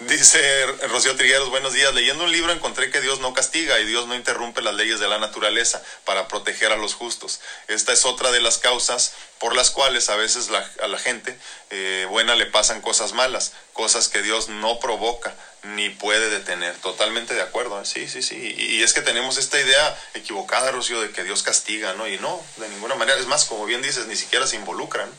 Dice Rocío Trigueros, buenos días. Leyendo un libro encontré que Dios no castiga y Dios no interrumpe las leyes de la naturaleza para proteger a los justos. Esta es otra de las causas por las cuales a veces a la gente eh, buena le pasan cosas malas, cosas que Dios no provoca ni puede detener. Totalmente de acuerdo. ¿eh? Sí, sí, sí. Y, es que tenemos esta idea equivocada, Rocío, de que Dios castiga, ¿no? Y no, de ninguna manera. Es más, como bien dices, ni siquiera se involucran.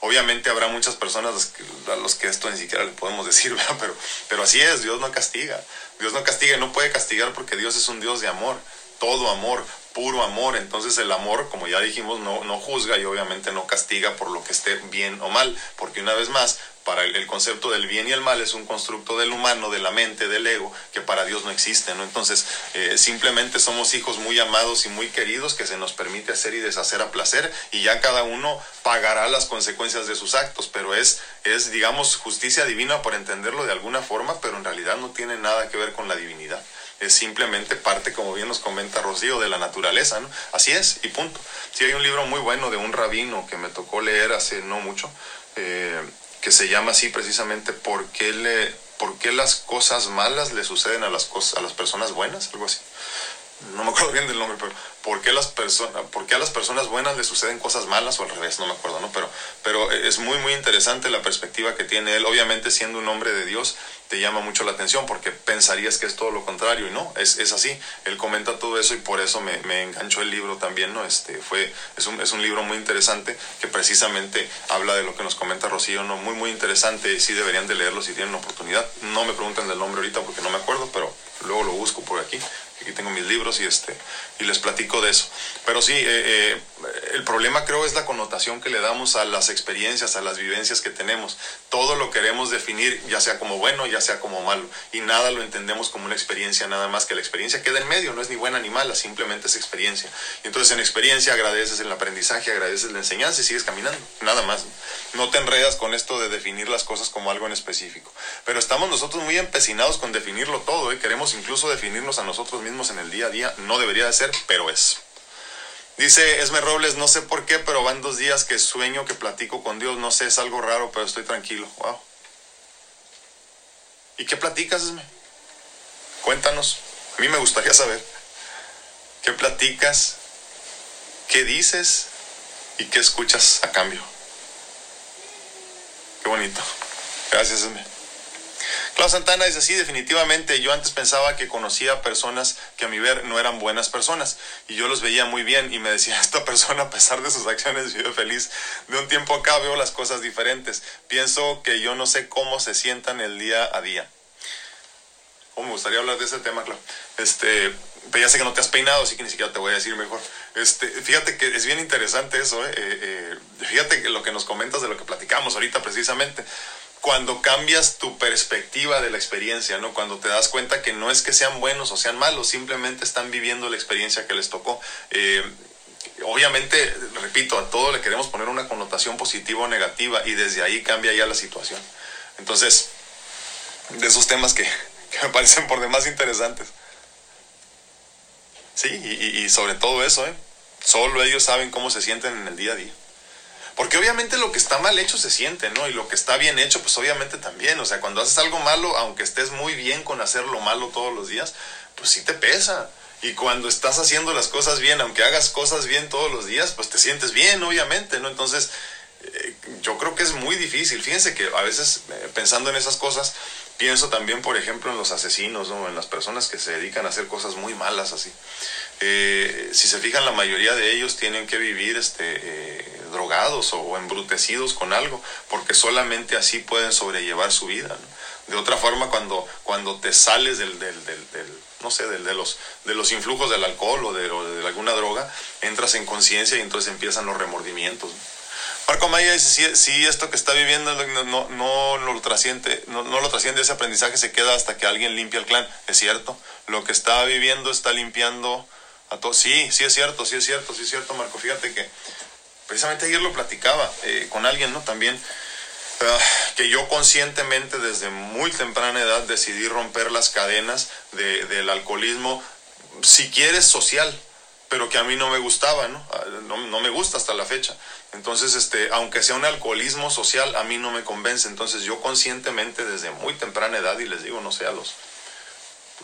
Obviamente habrá muchas personas a los que esto ni siquiera le podemos decir, Pero, pero así es, Dios no castiga. Dios no castiga y no puede castigar porque Dios es un Dios de amor, todo amor, puro amor. Entonces el amor, como ya dijimos, no, no juzga y obviamente no castiga por lo que esté bien o mal, porque una vez más, para el, concepto del bien y el mal es un constructo del humano, de la mente, del ego, que para Dios no existe, ¿no? Entonces, eh, simplemente somos hijos muy amados y muy queridos que se nos permite hacer y deshacer a placer y ya cada uno pagará las consecuencias de sus actos, pero es, es digamos, justicia divina por entenderlo de alguna forma, pero en realidad no tiene nada que ver con la divinidad. Es simplemente parte, como bien nos comenta Rocío, de la naturaleza, ¿no? Así es, y punto. Sí, hay un libro muy bueno de un rabino que me tocó leer hace no mucho, eh, que se llama así precisamente ¿Por qué, le, por qué las cosas malas le suceden a las, cosas, a las personas buenas? Algo así. No me acuerdo bien del nombre, pero ¿por qué, las ¿por a las personas buenas le suceden cosas malas o al revés? No me acuerdo, ¿no? Pero, pero es muy, muy interesante la perspectiva que tiene él. Obviamente, siendo un hombre de Dios, te llama mucho la atención porque pensarías que es todo lo contrario y no, es, es así. Él comenta todo eso y por eso me, me, enganchó el libro también, ¿no? Este, fue, es, un, es un libro muy interesante que precisamente habla de lo que nos comenta Rocío, ¿no? Muy, muy interesante, sí deberían de leerlo si tienen oportunidad. No me pregunten del nombre ahorita porque no me acuerdo, pero luego lo busco por aquí aquí tengo mis libros y este y les platico de eso. Pero sí eh, eh, el problema creo es la connotación que le damos a las experiencias a las vivencias que tenemos. Todo lo queremos definir ya sea como bueno ya sea como malo. Y nada lo entendemos como una experiencia nada más que la experiencia queda en medio no es ni buena ni mala simplemente es experiencia. Y entonces en experiencia agradeces el aprendizaje agradeces la enseñanza y sigues caminando nada más. No te enredas con esto de definir las cosas como algo en específico. Pero estamos nosotros muy empecinados con definirlo todo y ¿eh? queremos incluso definirnos a nosotros mismos en el día a día. No debería de ser, pero es. Dice Esme Robles, no sé por qué, pero van dos días que sueño, que platico con Dios. No sé, es algo raro, pero estoy tranquilo. Wow. ¿Y qué platicas, Esme? Cuéntanos. A mí me gustaría saber. ¿Qué platicas? ¿Qué dices? ¿Y qué escuchas a cambio? Qué bonito. Gracias, Esme. Clau Santana dice, sí, definitivamente, yo antes pensaba que conocía personas que a mi ver no eran buenas personas y yo los veía muy bien y me decía, esta persona a pesar de sus acciones vive feliz. De un tiempo acá veo las cosas diferentes. Pienso que yo no sé cómo se sientan el día a día. Oh, me gustaría hablar de ese tema, Clau. Este, ya sé que no te has peinado, así que ni siquiera te voy a decir mejor. Este, fíjate que es bien interesante eso, ¿eh? Eh, eh, fíjate lo que nos comentas de lo que platicamos ahorita precisamente cuando cambias tu perspectiva de la experiencia, ¿no? Cuando te das cuenta que no es que sean buenos o sean malos, simplemente están viviendo la experiencia que les tocó. Eh, obviamente, repito, a todo le queremos poner una connotación positiva o negativa y desde ahí cambia ya la situación. Entonces, de esos temas que, me parecen por demás interesantes. Sí, y, y sobre todo eso, ¿eh? Solo ellos saben cómo se sienten en el día a día. Porque obviamente lo que está mal hecho se siente, ¿no? Y lo que está bien hecho, pues obviamente también. O sea, cuando haces algo malo, aunque estés muy bien con hacer lo malo todos los días, pues sí te pesa. Y cuando estás haciendo las cosas bien, aunque hagas cosas bien todos los días, pues te sientes bien, obviamente, ¿no? Entonces, eh, yo creo que es muy difícil. Fíjense que a veces eh, pensando en esas cosas, pienso también, por ejemplo, en los asesinos, ¿no? En las personas que se dedican a hacer cosas muy malas así. Eh, si se fijan, la mayoría de ellos tienen que vivir este, drogados o embrutecidos con algo, porque solamente así pueden sobrellevar su vida. De otra forma, cuando, cuando te sales del, del, del, no sé, de, los, de los influjos del alcohol o de, de alguna droga, entras en conciencia y entonces empiezan los remordimientos. Marco Maya dice, si, esto que está viviendo no, no, lo trasciende, no, no, lo trasciende, ese aprendizaje se queda hasta que alguien limpia el clan. Es cierto, lo que está viviendo está limpiando a todos. Sí, sí es cierto, sí es cierto, sí es cierto, Marco. Fíjate que precisamente ayer lo platicaba eh, con alguien, ¿no? También ah, que yo conscientemente desde muy temprana edad decidí romper las cadenas del alcoholismo, si quieres social, pero que a mí no me gustaba, ¿no? Ah, ¿no? ¿no? me gusta hasta la fecha. Entonces, este, aunque sea un alcoholismo social, a mí no me convence. Entonces yo conscientemente desde muy temprana edad, y les digo, no sé, los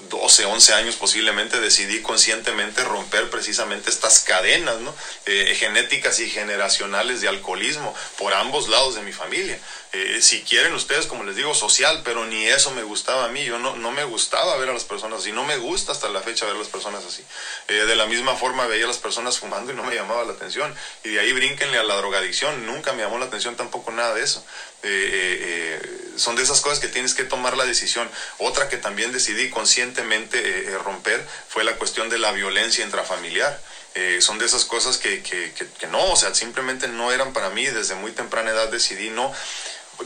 12, 11 años posiblemente decidí conscientemente romper precisamente estas cadenas. Eh, genéticas y generacionales de alcoholismo por ambos lados de mi familia. Eh, si quieren ustedes, como les digo, social, pero ni eso me gustaba a mí. Yo no, no me gustaba ver a las personas así, no me gusta hasta la fecha ver a las personas así. Eh, de la misma forma veía a las personas fumando y no me llamaba la atención. Y de ahí brínquenle a la drogadicción, nunca me llamó la atención tampoco nada de eso. son de esas cosas que tienes que tomar la decisión. Otra que también decidí conscientemente romper fue la cuestión de la violencia intrafamiliar. Eh, son de esas cosas que, que, que, no, o sea, simplemente no eran para mí. Desde muy temprana edad decidí no.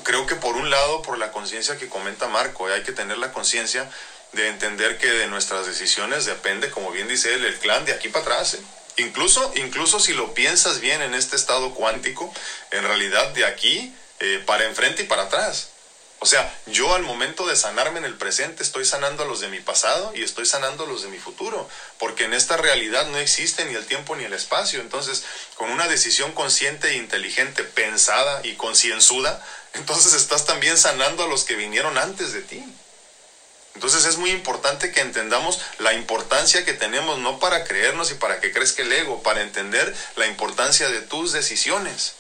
Creo que por un lado, por la conciencia que comenta Marco, hay que tener la conciencia de entender que de nuestras decisiones depende, como bien dice él, el clan de aquí para atrás. ¿eh? Incluso, incluso si lo piensas bien en este estado cuántico, en realidad de aquí eh, para enfrente y para atrás. O sea, yo al momento de sanarme en el presente estoy sanando a los de mi pasado y estoy sanando a los de mi futuro, porque en esta realidad no existe ni el tiempo ni el espacio. Entonces, con una decisión consciente e inteligente, pensada y concienzuda, entonces estás también sanando a los que vinieron antes de ti. Entonces es muy importante que entendamos la importancia que tenemos, no para creernos y para que crezca el ego, para entender la importancia de tus decisiones.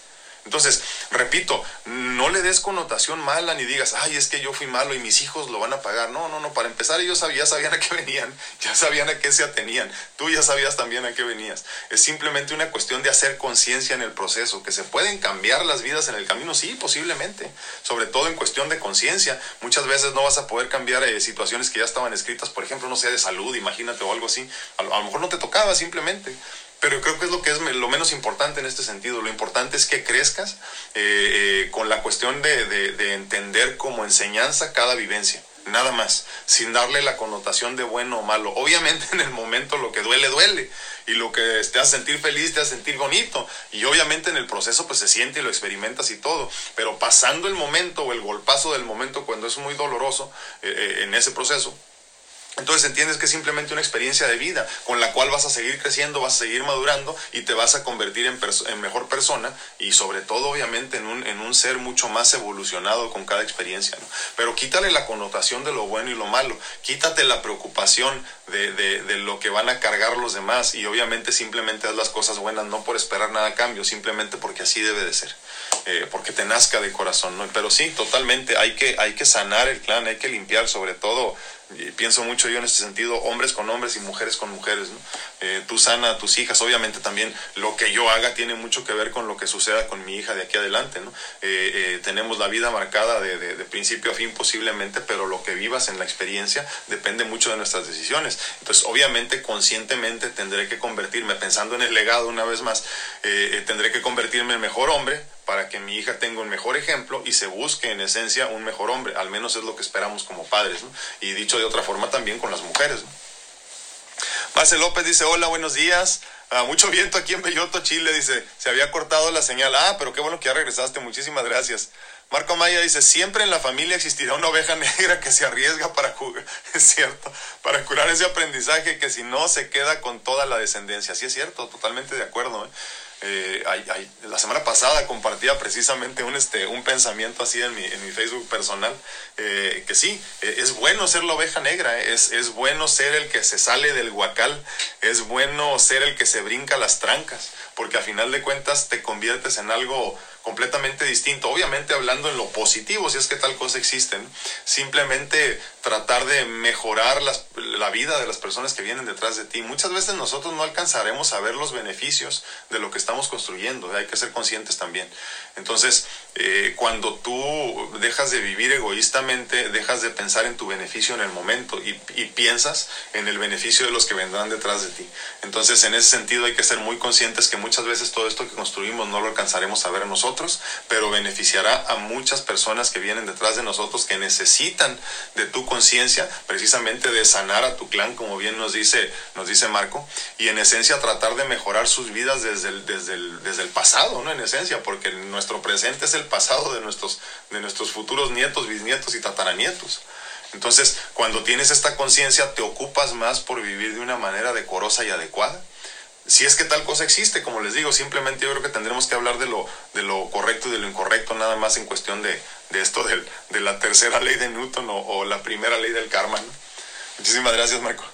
Entonces, repito, no le des connotación mala ni digas, ay, es que yo fui malo y mis hijos lo van a pagar. No, no, no, para empezar ellos ya sabían a qué venían, ya sabían a qué se atenían, tú ya sabías también a qué venías. Es simplemente una cuestión de hacer conciencia en el proceso, que se pueden cambiar las vidas en el camino, sí, posiblemente, sobre todo en cuestión de conciencia. Muchas veces no vas a poder cambiar eh, situaciones que ya estaban escritas, por ejemplo, no sé, de salud, imagínate, o algo así. A, a lo mejor no te tocaba simplemente pero creo que es lo que es lo menos importante en este sentido. Lo importante es que crezcas eh, eh, con la cuestión de, de, entender como enseñanza cada vivencia. Nada más, sin darle la connotación de bueno o malo. Obviamente en el momento lo que duele, duele. Y lo que te hace sentir feliz, te hace sentir bonito. Y obviamente en el proceso pues se siente y lo experimentas y todo. Pero pasando el momento o el golpazo del momento cuando es muy doloroso eh, en ese proceso, entonces entiendes que es simplemente una experiencia de vida con la cual vas a seguir creciendo, vas a seguir madurando y te vas a convertir en, en mejor persona y sobre todo obviamente en un, en un, ser mucho más evolucionado con cada experiencia. ¿no? Pero quítale la connotación de lo bueno y lo malo, quítate la preocupación de, de, de, lo que van a cargar los demás y obviamente simplemente haz las cosas buenas no por esperar nada a cambio, simplemente porque así debe de ser. Eh, porque te nazca de corazón, ¿no? Pero sí, totalmente, hay que, hay que sanar el clan, hay que limpiar sobre todo pienso mucho yo en este sentido, hombres con hombres y mujeres con mujeres. ¿no? Eh, tú sana a tus hijas, obviamente también lo que yo haga tiene mucho que ver con lo que suceda con mi hija de aquí adelante. Eh, eh, tenemos la vida marcada de, de, principio a fin posiblemente, pero lo que vivas en la experiencia depende mucho de nuestras decisiones. Entonces, obviamente, conscientemente tendré que convertirme, pensando en el legado una vez más, tendré que convertirme en mejor hombre para que mi hija tenga un mejor ejemplo y se busque en esencia un mejor hombre. Al menos es lo que esperamos como padres. ¿no? Y dicho de otra forma también con las mujeres. ¿no? López dice, hola, buenos días. Ah, mucho viento aquí en Belloto, Chile, dice, se había cortado la señal. Ah, pero qué bueno que ya regresaste, muchísimas gracias. Marco Maya dice, siempre en la familia existirá una oveja negra que se arriesga para es cierto, para curar ese aprendizaje que si no se queda con toda la descendencia. Sí es cierto, totalmente de acuerdo. ¿eh? Eh, la semana pasada compartía precisamente un, este, un pensamiento así en mi, en mi Facebook personal, eh, que sí, eh, es bueno ser la oveja negra, es, es bueno ser el que se sale del guacal, es bueno ser el que se brinca las trancas, porque a final de cuentas te conviertes en algo completamente distinto. Obviamente hablando en lo positivo, si es que tal cosa existe. Simplemente tratar de mejorar la vida de las personas que vienen detrás de ti. Muchas veces nosotros no alcanzaremos a ver los beneficios de lo que estamos construyendo. Hay que ser conscientes también. Entonces, eh, cuando tú dejas de vivir egoístamente, dejas de pensar en tu beneficio en el momento y, y piensas en el beneficio de los que vendrán detrás de ti. Entonces, en ese sentido hay que ser muy conscientes que muchas veces todo esto que construimos no lo alcanzaremos a ver nosotros pero beneficiará a muchas personas que vienen detrás de nosotros que necesitan de tu conciencia, precisamente de sanar a tu clan, como bien nos dice, nos dice Marco, y en esencia tratar de mejorar sus vidas desde el, desde el, desde el pasado, ¿no? En esencia, porque nuestro presente es el pasado de nuestros, de nuestros futuros nietos, bisnietos y tataranietos. Entonces, cuando tienes esta conciencia, te ocupas más por vivir de una manera decorosa y adecuada si es que tal cosa existe, como les digo, simplemente yo creo que tendremos que hablar de lo, de lo correcto y de lo incorrecto, nada más en cuestión de, de esto del, de la tercera ley de Newton o, la primera ley del karma. Muchísimas gracias, Marco.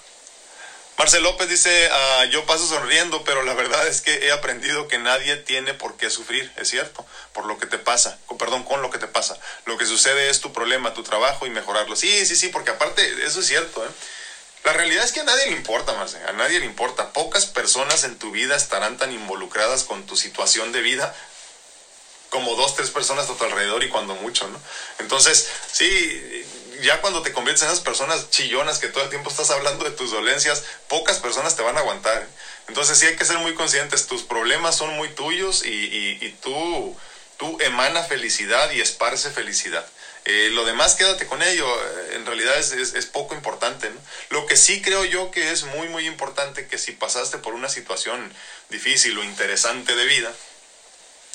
Marcel López dice, ah, yo paso sonriendo, pero la verdad es que he aprendido que nadie tiene por qué sufrir, es cierto, por lo que te pasa, con, perdón, con lo que te pasa. Lo que sucede es tu problema, tu trabajo y mejorarlo. Sí, sí, sí, porque aparte, eso es cierto, ¿eh? La realidad es que a nadie le importa, Marce, a nadie le importa. Pocas personas en tu vida estarán tan involucradas con tu situación de vida como dos, tres personas a tu alrededor y cuando mucho, ¿no? Entonces, sí, ya cuando te conviertes en esas personas chillonas que todo el tiempo estás hablando de tus dolencias, pocas personas te van a aguantar. Entonces sí hay que ser muy conscientes, tus problemas son muy tuyos y, y tú, tú emana felicidad y esparce felicidad. Eh, lo demás quédate con ello, eh, en realidad es, es, poco importante. Lo que sí creo yo que es muy, muy importante que si pasaste por una situación difícil o interesante de vida,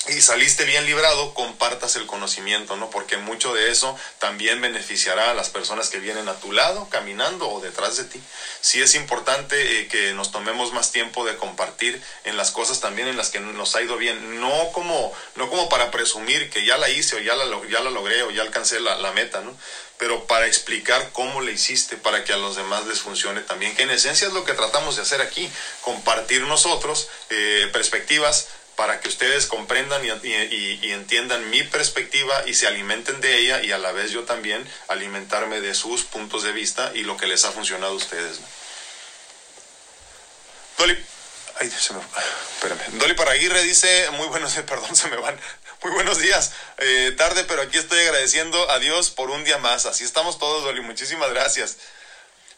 y saliste bien librado, compartas el conocimiento, ¿no? Porque mucho de eso también beneficiará a las personas que vienen a tu lado, caminando o detrás de ti. Sí es importante eh, que nos tomemos más tiempo de compartir en las cosas también en las que nos ha ido bien, no como, no como para presumir que ya la hice o ya la, ya la logré o ya alcancé la, la meta, ¿no? Pero para explicar cómo le hiciste para que a los demás les funcione también, que en esencia es lo que tratamos de hacer aquí, compartir nosotros eh, perspectivas para que ustedes comprendan y, entiendan mi perspectiva y se alimenten de ella y a la vez yo también alimentarme de sus puntos de vista y lo que les ha funcionado a ustedes. Dolly, ay, se me, espérame. Dolly Paraguirre dice, muy buenos, perdón, se me van. Muy buenos días. Eh, tarde, pero aquí estoy agradeciendo a Dios por un día más. Así estamos todos, Dolly. Muchísimas gracias.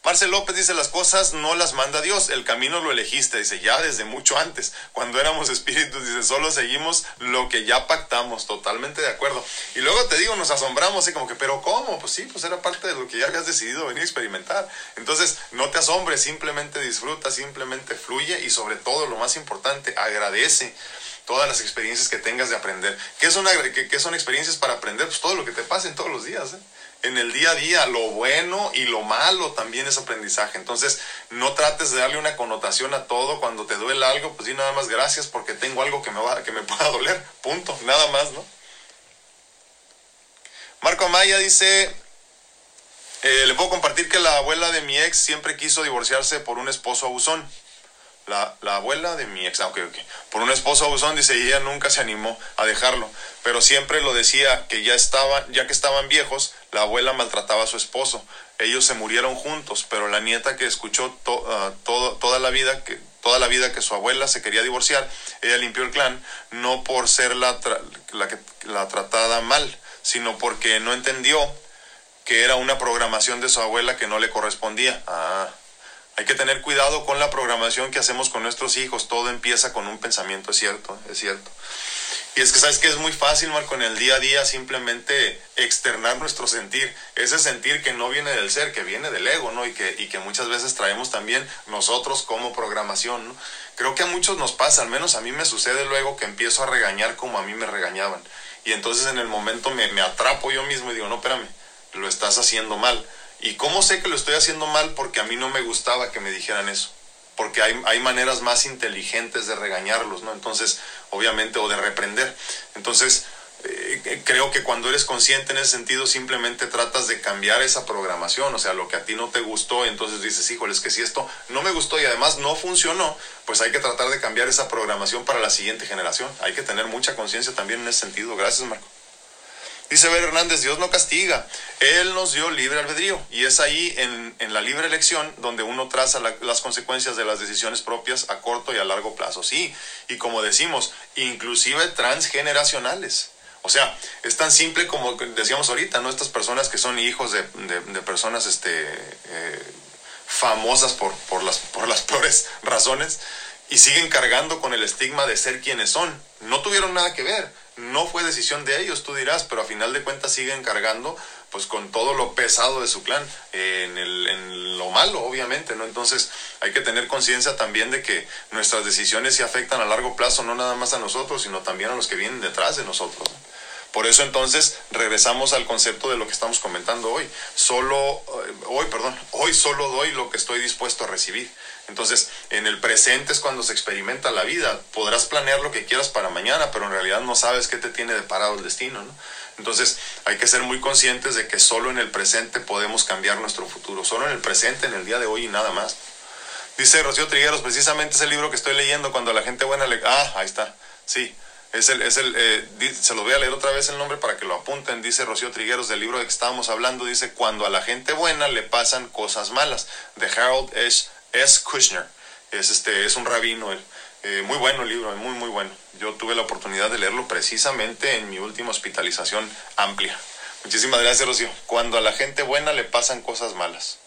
Marcel López dice las cosas no las manda Dios, el camino lo elegiste, dice ya desde mucho antes, cuando éramos espíritus, dice solo seguimos lo que ya pactamos, totalmente de acuerdo. Y luego te digo, nos asombramos, así como que, pero ¿cómo? Pues sí, pues era parte de lo que ya habías decidido venir a experimentar. Entonces, no te asombres, simplemente disfruta, simplemente fluye y sobre todo, lo más importante, agradece todas las experiencias que tengas de aprender. ¿Qué son, qué, son experiencias para aprender? Pues todo lo que te pasa en todos los días. ¿eh? En el día a día, lo bueno y lo malo también es aprendizaje. Entonces, no trates de darle una connotación a todo. Cuando te duele algo, pues di nada más gracias porque tengo algo que me, va, que me pueda doler. Punto. Nada más, ¿no? Marco Amaya dice, eh, le puedo compartir que la abuela de mi ex siempre quiso divorciarse por un esposo abusón. La, la abuela de mi ex, ah, por un esposo abusón, dice, ella nunca se animó a dejarlo, pero siempre lo decía que ya estaban, ya que estaban viejos, la abuela maltrataba a su esposo. Ellos se murieron juntos, pero la nieta que escuchó ah, todo, toda la vida que toda la vida que su abuela se quería divorciar, ella limpió el clan, no por ser la, la, la tratada mal, sino porque no entendió que era una programación de su abuela que no le correspondía. Ah, hay que tener cuidado con la programación que hacemos con nuestros hijos. Todo empieza con un pensamiento, es cierto, es cierto. Y es que sabes que es muy fácil, Marco, en el día a día simplemente externar nuestro sentir. Ese sentir que no viene del ser, que viene del ego, ¿no? Y que, y que muchas veces traemos también nosotros como programación, ¿no? Creo que a muchos nos pasa, al menos a mí me sucede luego que empiezo a regañar como a mí me regañaban. Y entonces en el momento me, me atrapo yo mismo y digo, no, espérame, lo estás haciendo mal ¿Y cómo sé que lo estoy haciendo mal? Porque a mí no me gustaba que me dijeran eso. Porque hay, hay maneras más inteligentes de regañarlos, ¿no? Entonces, obviamente, o de reprender. Entonces, eh, creo que cuando eres consciente en ese sentido, simplemente tratas de cambiar esa programación, o sea, lo que a ti no te gustó, entonces dices, híjole, es que si esto no me gustó y además no funcionó, pues hay que tratar de cambiar esa programación para la siguiente generación. Hay que tener mucha conciencia también en ese sentido. Gracias, Marco. Dice Ver Hernández, Dios no castiga, Él nos dio libre albedrío y es ahí en, en la libre elección donde uno traza las consecuencias de las decisiones propias a corto y a largo plazo. Sí, y como decimos, inclusive transgeneracionales. O sea, es tan simple como decíamos ahorita, ¿no? Estas personas que son hijos de, de, personas este, eh, famosas por, por, las, por las peores razones y siguen cargando con el estigma de ser quienes son. No tuvieron nada que ver no fue decisión de ellos, tú dirás, pero a final de cuentas siguen cargando pues con todo lo pesado de su clan, en, el, en lo malo, obviamente, ¿no? Entonces hay que tener conciencia también de que nuestras decisiones se afectan a largo plazo, no nada más a nosotros, sino también a los que vienen detrás de nosotros. Por eso entonces regresamos al concepto de lo que estamos comentando hoy. Solo, eh, hoy, perdón, hoy solo doy lo que estoy dispuesto a recibir. Entonces, en el presente es cuando se experimenta la vida. Podrás planear lo que quieras para mañana, pero en realidad no sabes qué te tiene deparado el destino, ¿no? Entonces, hay que ser muy conscientes de que solo en el presente podemos cambiar nuestro futuro, solo en el presente, en el día de hoy y nada más. Dice Rocío Trigueros, precisamente ese libro que estoy leyendo, cuando la gente buena le... Ah, ahí está, sí. Es el, es el, eh, se lo voy a leer otra vez el nombre para que lo apunten. Dice Rocío Trigueros del libro de que estábamos hablando. Dice, cuando a la gente buena le pasan cosas malas. De Harold S. S. Kushner. Es, este, es un rabino. Eh, muy bueno el libro, muy, muy bueno. Yo tuve la oportunidad de leerlo precisamente en mi última hospitalización amplia. Muchísimas gracias, Rocío. Cuando a la gente buena le pasan cosas malas.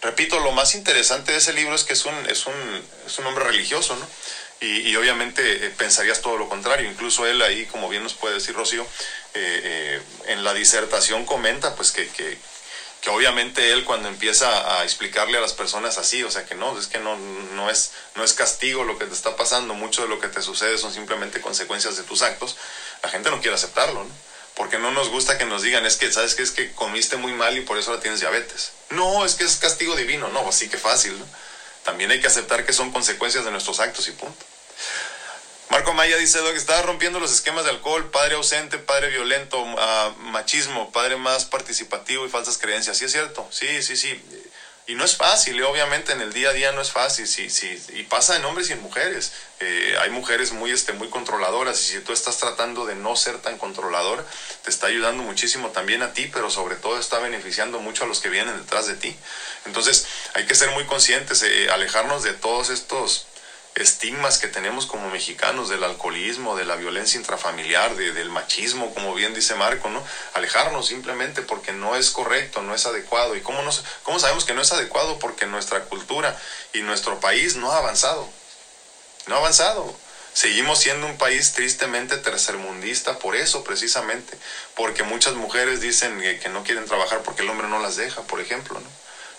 Repito, lo más interesante de ese libro es que es un, es un, es un hombre religioso, ¿no? Y, obviamente eh, pensarías todo lo contrario. Incluso él ahí, como bien nos puede decir Rocío, eh, en la disertación comenta pues que, que, que obviamente él cuando empieza a explicarle a las personas así, o sea que no, es que no, no, es, no es castigo lo que te está pasando, mucho de lo que te sucede son simplemente consecuencias de tus actos, la gente no quiere aceptarlo, ¿no? Porque no nos gusta que nos digan, es que, ¿sabes qué? Es que comiste muy mal y por eso ahora tienes diabetes. No, es que es castigo divino, no, así que fácil, ¿no? También hay que aceptar que son consecuencias de nuestros actos y punto. Marco Maya dice, que estaba rompiendo los esquemas de alcohol, padre ausente, padre violento, ah, machismo, padre más participativo y falsas creencias. ¿Sí es cierto? Sí, sí, sí. Y no es fácil, obviamente en el día a día no es fácil, sí, sí, y pasa en hombres y en mujeres. Eh, hay mujeres muy, este, muy controladoras y si tú estás tratando de no ser tan controlador, te está ayudando muchísimo también a ti, pero sobre todo está beneficiando mucho a los que vienen detrás de ti. Entonces hay que ser muy conscientes, eh, alejarnos de todos estos estigmas que tenemos como mexicanos del alcoholismo, de la violencia intrafamiliar, de, del machismo, como bien dice Marco, ¿no? Alejarnos simplemente porque no es correcto, no es adecuado. ¿Y cómo, nos, cómo sabemos que no es adecuado? Porque nuestra cultura y nuestro país no ha avanzado. No ha avanzado. Seguimos siendo un país tristemente tercermundista por eso precisamente, porque muchas mujeres dicen que no quieren trabajar porque el hombre no las deja, por ejemplo, ¿no?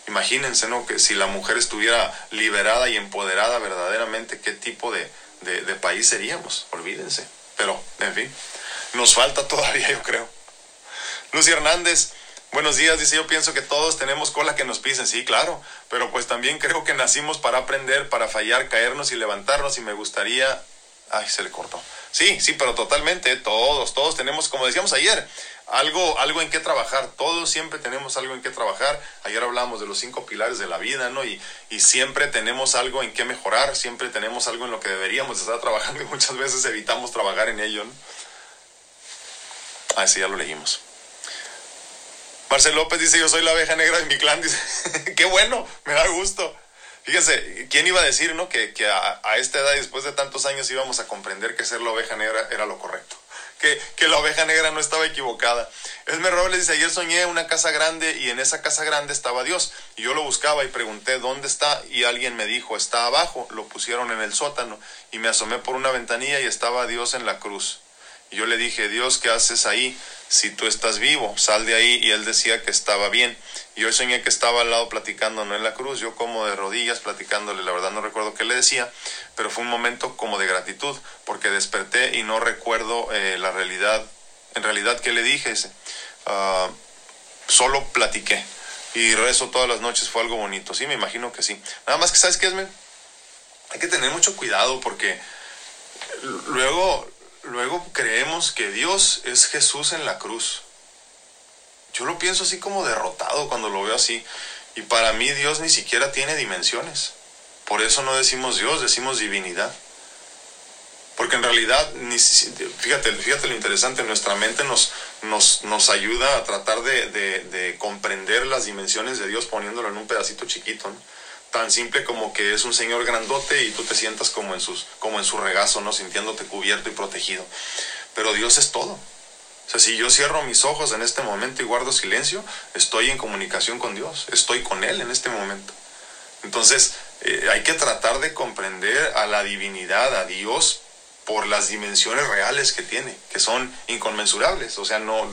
Imagínense, ¿no? Que si la mujer estuviera liberada y empoderada verdaderamente, ¿qué tipo de, de, país seríamos? Olvídense. Pero, en fin, nos falta todavía, yo creo. Lucy Hernández, buenos días, dice, yo pienso que todos tenemos cola que nos pisen, sí, claro, pero pues también creo que nacimos para aprender, para fallar, caernos y levantarnos y me gustaría... Ay, se le cortó. Sí, sí, pero totalmente, todos, todos tenemos, como decíamos ayer, algo, algo en qué trabajar. Todos siempre tenemos algo en qué trabajar. Ayer hablábamos de los cinco pilares de la vida, ¿no? Y, y siempre tenemos algo en qué mejorar, siempre tenemos algo en lo que deberíamos estar trabajando y muchas veces evitamos trabajar en ello, ¿no? Ah, sí, ya lo leímos. Marcel López dice, yo soy la abeja negra de mi clan. Dice, qué bueno, me da gusto. Fíjense, ¿quién iba a decir, no? Que, que a, a, esta edad y después de tantos años íbamos a comprender que ser la oveja negra era lo correcto. Que, que la oveja negra no estaba equivocada. Esmer Robles dice, ayer soñé una casa grande y en esa casa grande estaba Dios. Y yo lo buscaba y pregunté, ¿dónde está? Y alguien me dijo, está abajo. Lo pusieron en el sótano. Y me asomé por una ventanilla y estaba Dios en la cruz. Yo le dije, Dios, ¿qué haces ahí? Si tú estás vivo, sal de ahí. Y él decía que estaba bien. Yo soñé que estaba al lado platicando, no en la cruz, yo como de rodillas platicándole, la verdad no recuerdo qué le decía, pero fue un momento como de gratitud, porque desperté y no recuerdo eh, la realidad, en realidad qué le dije, uh, solo platiqué. Y rezo todas las noches, fue algo bonito, sí, me imagino que sí. Nada más que, ¿sabes qué es? Hay que tener mucho cuidado porque luego luego creemos que Dios es Jesús en la cruz. Yo lo pienso así como derrotado cuando lo veo así. Y para mí Dios ni siquiera tiene dimensiones. Por eso no decimos Dios, decimos divinidad. Porque en realidad, fíjate, fíjate lo interesante, nuestra mente nos, nos, nos ayuda a tratar de, de, de, comprender las dimensiones de Dios poniéndolo en un pedacito chiquito. Tan simple como que es un señor grandote y tú te sientas como en, sus, como en su regazo, ¿no? Sintiéndote cubierto y protegido. Pero Dios es todo. O sea, si yo cierro mis ojos en este momento y guardo silencio, estoy en comunicación con Dios, estoy con Él en este momento. Entonces, eh, hay que tratar de comprender a la divinidad, a Dios, por las dimensiones reales que tiene, que son inconmensurables. O sea, no,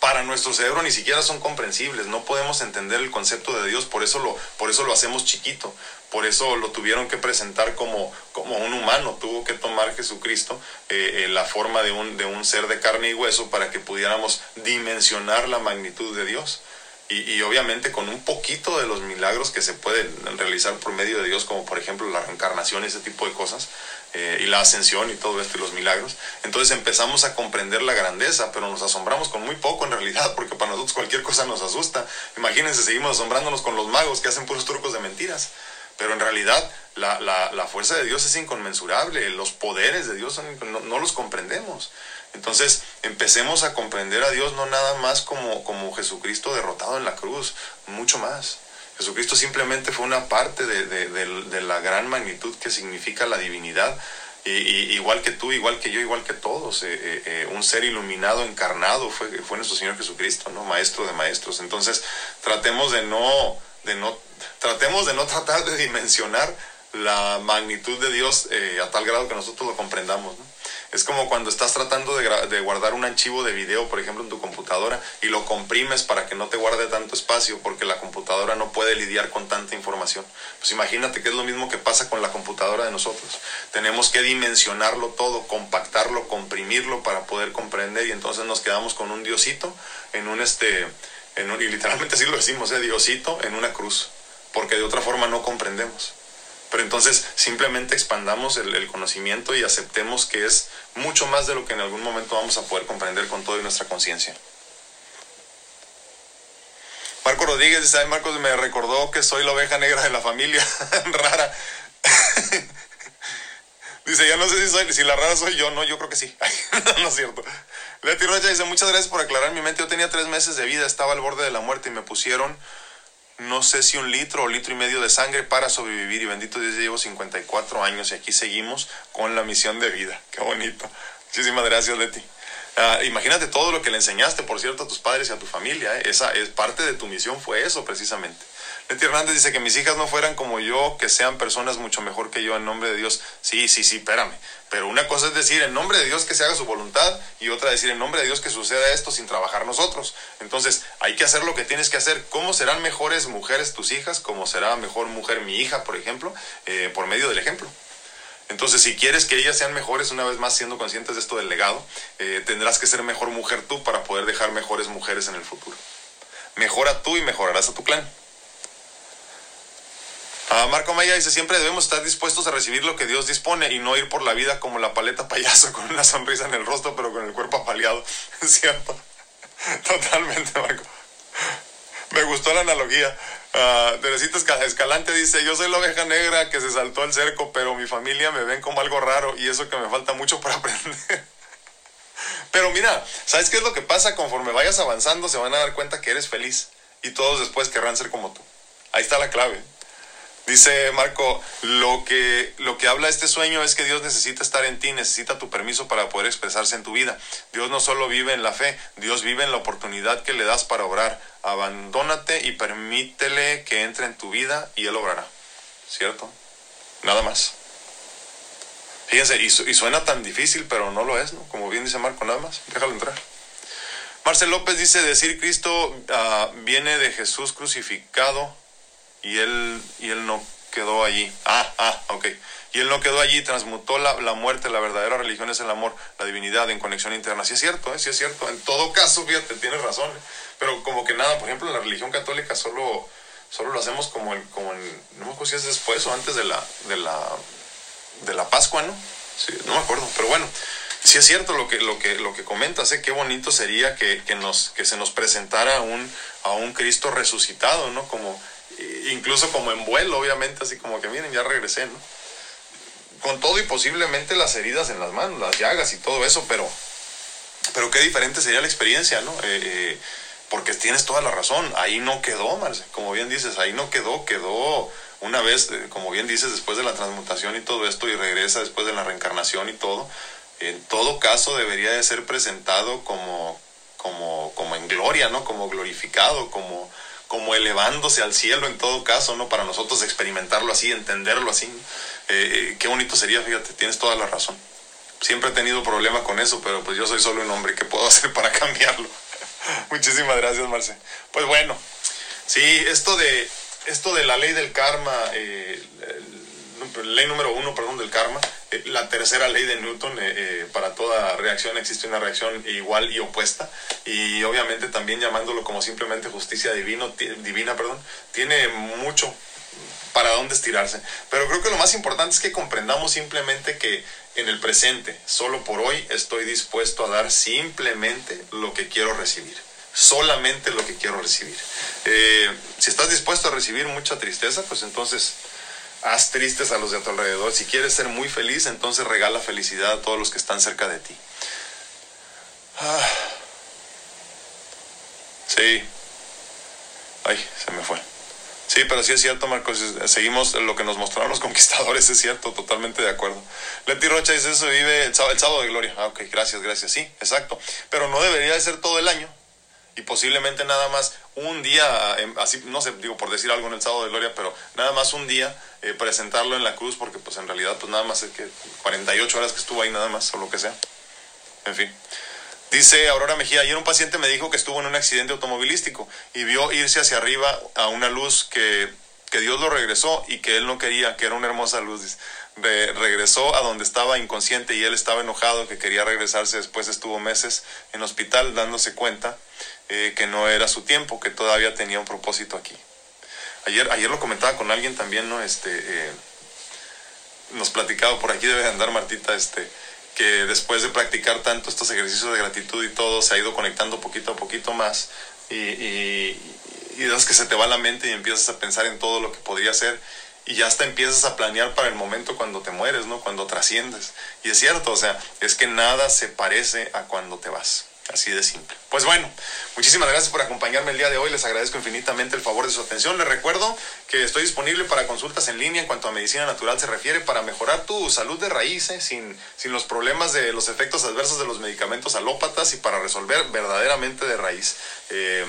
para nuestro cerebro ni siquiera son comprensibles, no podemos entender el concepto de Dios, por eso lo, por eso lo hacemos chiquito, por eso lo tuvieron que presentar como, como un humano, tuvo que tomar Jesucristo eh, eh, la forma de un, de un ser de carne y hueso para que pudiéramos dimensionar la magnitud de Dios. Y, y, obviamente con un poquito de los milagros que se pueden realizar por medio de Dios, como por ejemplo la reencarnación, ese tipo de cosas, eh, y la ascensión y todo esto y los milagros. Entonces empezamos a comprender la grandeza, pero nos asombramos con muy poco en realidad, porque para nosotros cualquier cosa nos asusta. Imagínense, seguimos asombrándonos con los magos que hacen puros trucos de mentiras. Pero en realidad la, la, fuerza de Dios es inconmensurable, los poderes de Dios no, no, los comprendemos. Entonces empecemos a comprender a Dios no nada más como, como Jesucristo derrotado en la cruz, mucho más. Jesucristo simplemente fue una parte de, de, de, la gran magnitud que significa la divinidad. Y, igual que tú, igual que yo, igual que todos, eh, eh, eh, un ser iluminado, encarnado, fue, fue nuestro Señor Jesucristo, ¿no? Maestro de maestros. Entonces, tratemos de no, de no, tratemos de no tratar de dimensionar la magnitud de Dios a tal grado que nosotros lo comprendamos. Es como cuando estás tratando de, de, guardar un archivo de video, por ejemplo, en tu computadora y lo comprimes para que no te guarde tanto espacio porque la computadora no puede lidiar con tanta información. Pues imagínate que es lo mismo que pasa con la computadora de nosotros. Tenemos que dimensionarlo todo, compactarlo, comprimirlo para poder comprender y entonces nos quedamos con un diosito en un este, en un, y literalmente así lo decimos, ¿eh? diosito en una cruz, porque de otra forma no comprendemos. Pero entonces simplemente expandamos el, conocimiento y aceptemos que es mucho más de lo que en algún momento vamos a poder comprender con toda nuestra conciencia. Marco Rodríguez dice, ay Marcos me recordó que soy la oveja negra de la familia, rara. dice, ya no sé si, soy, si la rara soy yo, no, yo creo que sí. no es cierto. Leti Rocha dice, muchas gracias por aclarar mi mente. Yo tenía tres meses de vida, estaba al borde de la muerte y me pusieron no sé si un litro o litro y medio de sangre para sobrevivir. Y bendito Dios, llevo 54 años y aquí seguimos con la misión de vida. Qué bonito. Muchísimas gracias, Leti. Uh, imagínate todo lo que le enseñaste, por cierto, a tus padres y a tu familia. ¿eh? Esa es parte de tu misión, fue eso precisamente. Leti Hernández dice que mis hijas no fueran como yo, que sean personas mucho mejor que yo en nombre de Dios. Sí, sí, sí, espérame. Pero una cosa es decir en nombre de Dios que se haga su voluntad y otra decir en nombre de Dios que suceda esto sin trabajar nosotros. Entonces hay que hacer lo que tienes que hacer. ¿Cómo serán mejores mujeres tus hijas? ¿Cómo será mejor mujer mi hija, por ejemplo? Eh, por medio del ejemplo. Entonces, si quieres que ellas sean mejores, una vez más siendo conscientes de esto del legado, eh, tendrás que ser mejor mujer tú para poder dejar mejores mujeres en el futuro. Mejora tú y mejorarás a tu clan. Uh, Marco Maya dice, siempre debemos estar dispuestos a recibir lo que Dios dispone y no ir por la vida como la paleta payaso con una sonrisa en el rostro pero con el cuerpo apaleado. Es cierto. Totalmente, Marco. Me gustó la analogía. Uh, Teresita Escalante dice, yo soy la oveja negra que se saltó el cerco, pero mi familia me ven como algo raro y eso que me falta mucho para aprender. pero mira, ¿sabes qué es lo que pasa? Conforme vayas avanzando se van a dar cuenta que eres feliz y todos después querrán ser como tú. Ahí está la clave. Dice Marco, lo que, lo que habla este sueño es que Dios necesita estar en ti, necesita tu permiso para poder expresarse en tu vida. Dios no solo vive en la fe, Dios vive en la oportunidad que le das para obrar. Abandónate y permítele que entre en tu vida y Él obrará. ¿Cierto? Nada más. Fíjense, y, suena tan difícil, pero no lo es, ¿no? Como bien dice Marco, nada más. Déjalo entrar. Marcel López dice, decir Cristo ah, viene de Jesús crucificado y él, y él no quedó allí. Ah, ah, ok. Y él no quedó allí, transmutó la, muerte, la verdadera religión es el amor, la divinidad en conexión interna. Sí es cierto, ¿eh? sí es cierto. En todo caso, fíjate, tienes razón. ¿eh? Pero como que nada, por ejemplo, en la religión católica solo, solo lo hacemos como en, como en, no me acuerdo si es después o antes de la, de la, de la Pascua, ¿no? Sí, no me acuerdo, pero bueno. Sí es cierto lo que, lo que, lo que comentas, ¿eh? qué bonito sería que, que, nos, que se nos presentara un, a un Cristo resucitado, ¿no? Como incluso como en vuelo, obviamente, así como que miren, ya regresé, ¿no? Con todo y posiblemente las heridas en las manos, las llagas y todo eso, pero, pero qué diferente sería la experiencia, ¿no? Eh, eh, porque tienes toda la razón, ahí no quedó, Marce, como bien dices, ahí no quedó, quedó una vez, eh, como bien dices, después de la transmutación y todo esto, y regresa después de la reencarnación y todo, en todo caso debería de ser presentado como, como, como en gloria, ¿no? Como glorificado, como como elevándose al cielo en todo caso, ¿no? Para nosotros experimentarlo así, entenderlo así. Eh, qué bonito sería, fíjate, tienes toda la razón. Siempre he tenido problema con eso, pero pues yo soy solo un hombre, ¿qué puedo hacer para cambiarlo? Muchísimas gracias, Marce. Pues bueno, sí, esto de, esto de la ley del karma, eh, ley número uno, perdón, del karma, eh, la tercera ley de Newton, eh, eh, para toda reacción existe una reacción igual y opuesta, y obviamente también llamándolo como simplemente justicia divino, divina, perdón, tiene mucho para dónde estirarse. Pero creo que lo más importante es que comprendamos simplemente que en el presente, solo por hoy, estoy dispuesto a dar simplemente lo que quiero recibir. Solamente lo que quiero recibir. si estás dispuesto a recibir mucha tristeza, pues entonces haz tristes a los de tu alrededor. Si quieres ser muy feliz, entonces regala felicidad a todos los que están cerca de ti. Ah. Sí. Ay, se me fue. Sí, pero sí es cierto, Marcos. Seguimos lo que nos mostraron los conquistadores, es cierto, totalmente de acuerdo. Leti Rocha dice eso, vive el sábado, de gloria. Ah, ok, gracias, gracias. Sí, exacto. Pero no debería de ser todo el año y posiblemente nada más un día, em, así no sé, digo por decir algo en el sábado de gloria, pero nada más un día eh, presentarlo en la cruz porque pues en realidad pues nada más es que 48 horas que estuvo ahí nada más o lo que sea. En fin. Dice Aurora Mejía, ayer un paciente me dijo que estuvo en un accidente automovilístico y vio irse hacia arriba a una luz que, que Dios lo regresó y que él no quería, que era una hermosa luz. regresó a donde estaba inconsciente y él estaba enojado, que quería regresarse. Después estuvo meses en hospital dándose cuenta eh, que no era su tiempo, que todavía tenía un propósito aquí. Ayer, ayer lo comentaba con alguien también, ¿no? Este, eh, nos platicaba, por aquí debe andar Martita, este, que después de practicar tanto estos ejercicios de gratitud y todo, se ha ido conectando poquito a poquito más y, y, que se te va la mente y empiezas a pensar en todo lo que podría ser y ya hasta empiezas a planear para el momento cuando te mueres, ¿no? Cuando trasciendes. Y es cierto, o sea, es que nada se parece a cuando te vas. Así de simple. Pues bueno, muchísimas gracias por acompañarme el día de hoy. Les agradezco infinitamente el favor de su atención. Les recuerdo que estoy disponible para consultas en línea en cuanto a medicina natural se refiere para mejorar tu salud de raíz, ¿eh? sin, sin los problemas de los efectos adversos de los medicamentos alópatas y para resolver verdaderamente de raíz. Eh,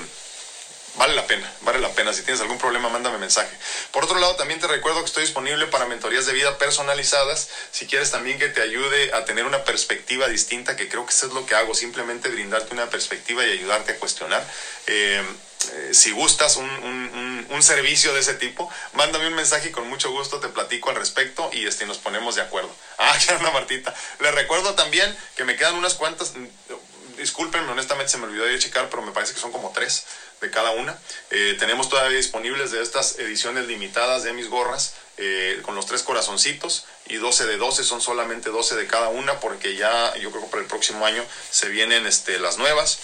vale la pena, vale la pena. Si tienes algún problema, mándame mensaje. Por otro lado, también te recuerdo que estoy disponible para mentorías de vida personalizadas. Si quieres también que te ayude a tener una perspectiva distinta, que creo que eso es lo que hago, simplemente brindarte una perspectiva y ayudarte a cuestionar. Eh, eh, si gustas un, un, servicio de ese tipo, mándame un mensaje y con mucho gusto te platico al respecto y este, nos ponemos de acuerdo. Ah, ya anda Martita. Les recuerdo también que me quedan unas cuantas, discúlpenme, honestamente se me olvidó de checar, pero me parece que son como tres de cada una. Eh, tenemos todavía disponibles de estas ediciones limitadas de mis gorras eh, con los tres corazoncitos y 12 de 12 son solamente 12 de cada una porque ya yo creo que para el próximo año se vienen este, las nuevas.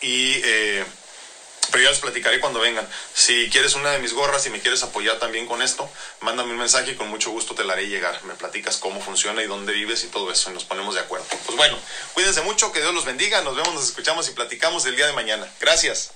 Y eh, pero ya les platicaré cuando vengan. Si quieres una de mis gorras y me quieres apoyar también con esto, mándame un mensaje y con mucho gusto te la haré llegar. Me platicas cómo funciona y dónde vives y todo eso y nos ponemos de acuerdo. Pues bueno, cuídense mucho, que Dios los bendiga, nos vemos, nos escuchamos y platicamos el día de mañana. Gracias.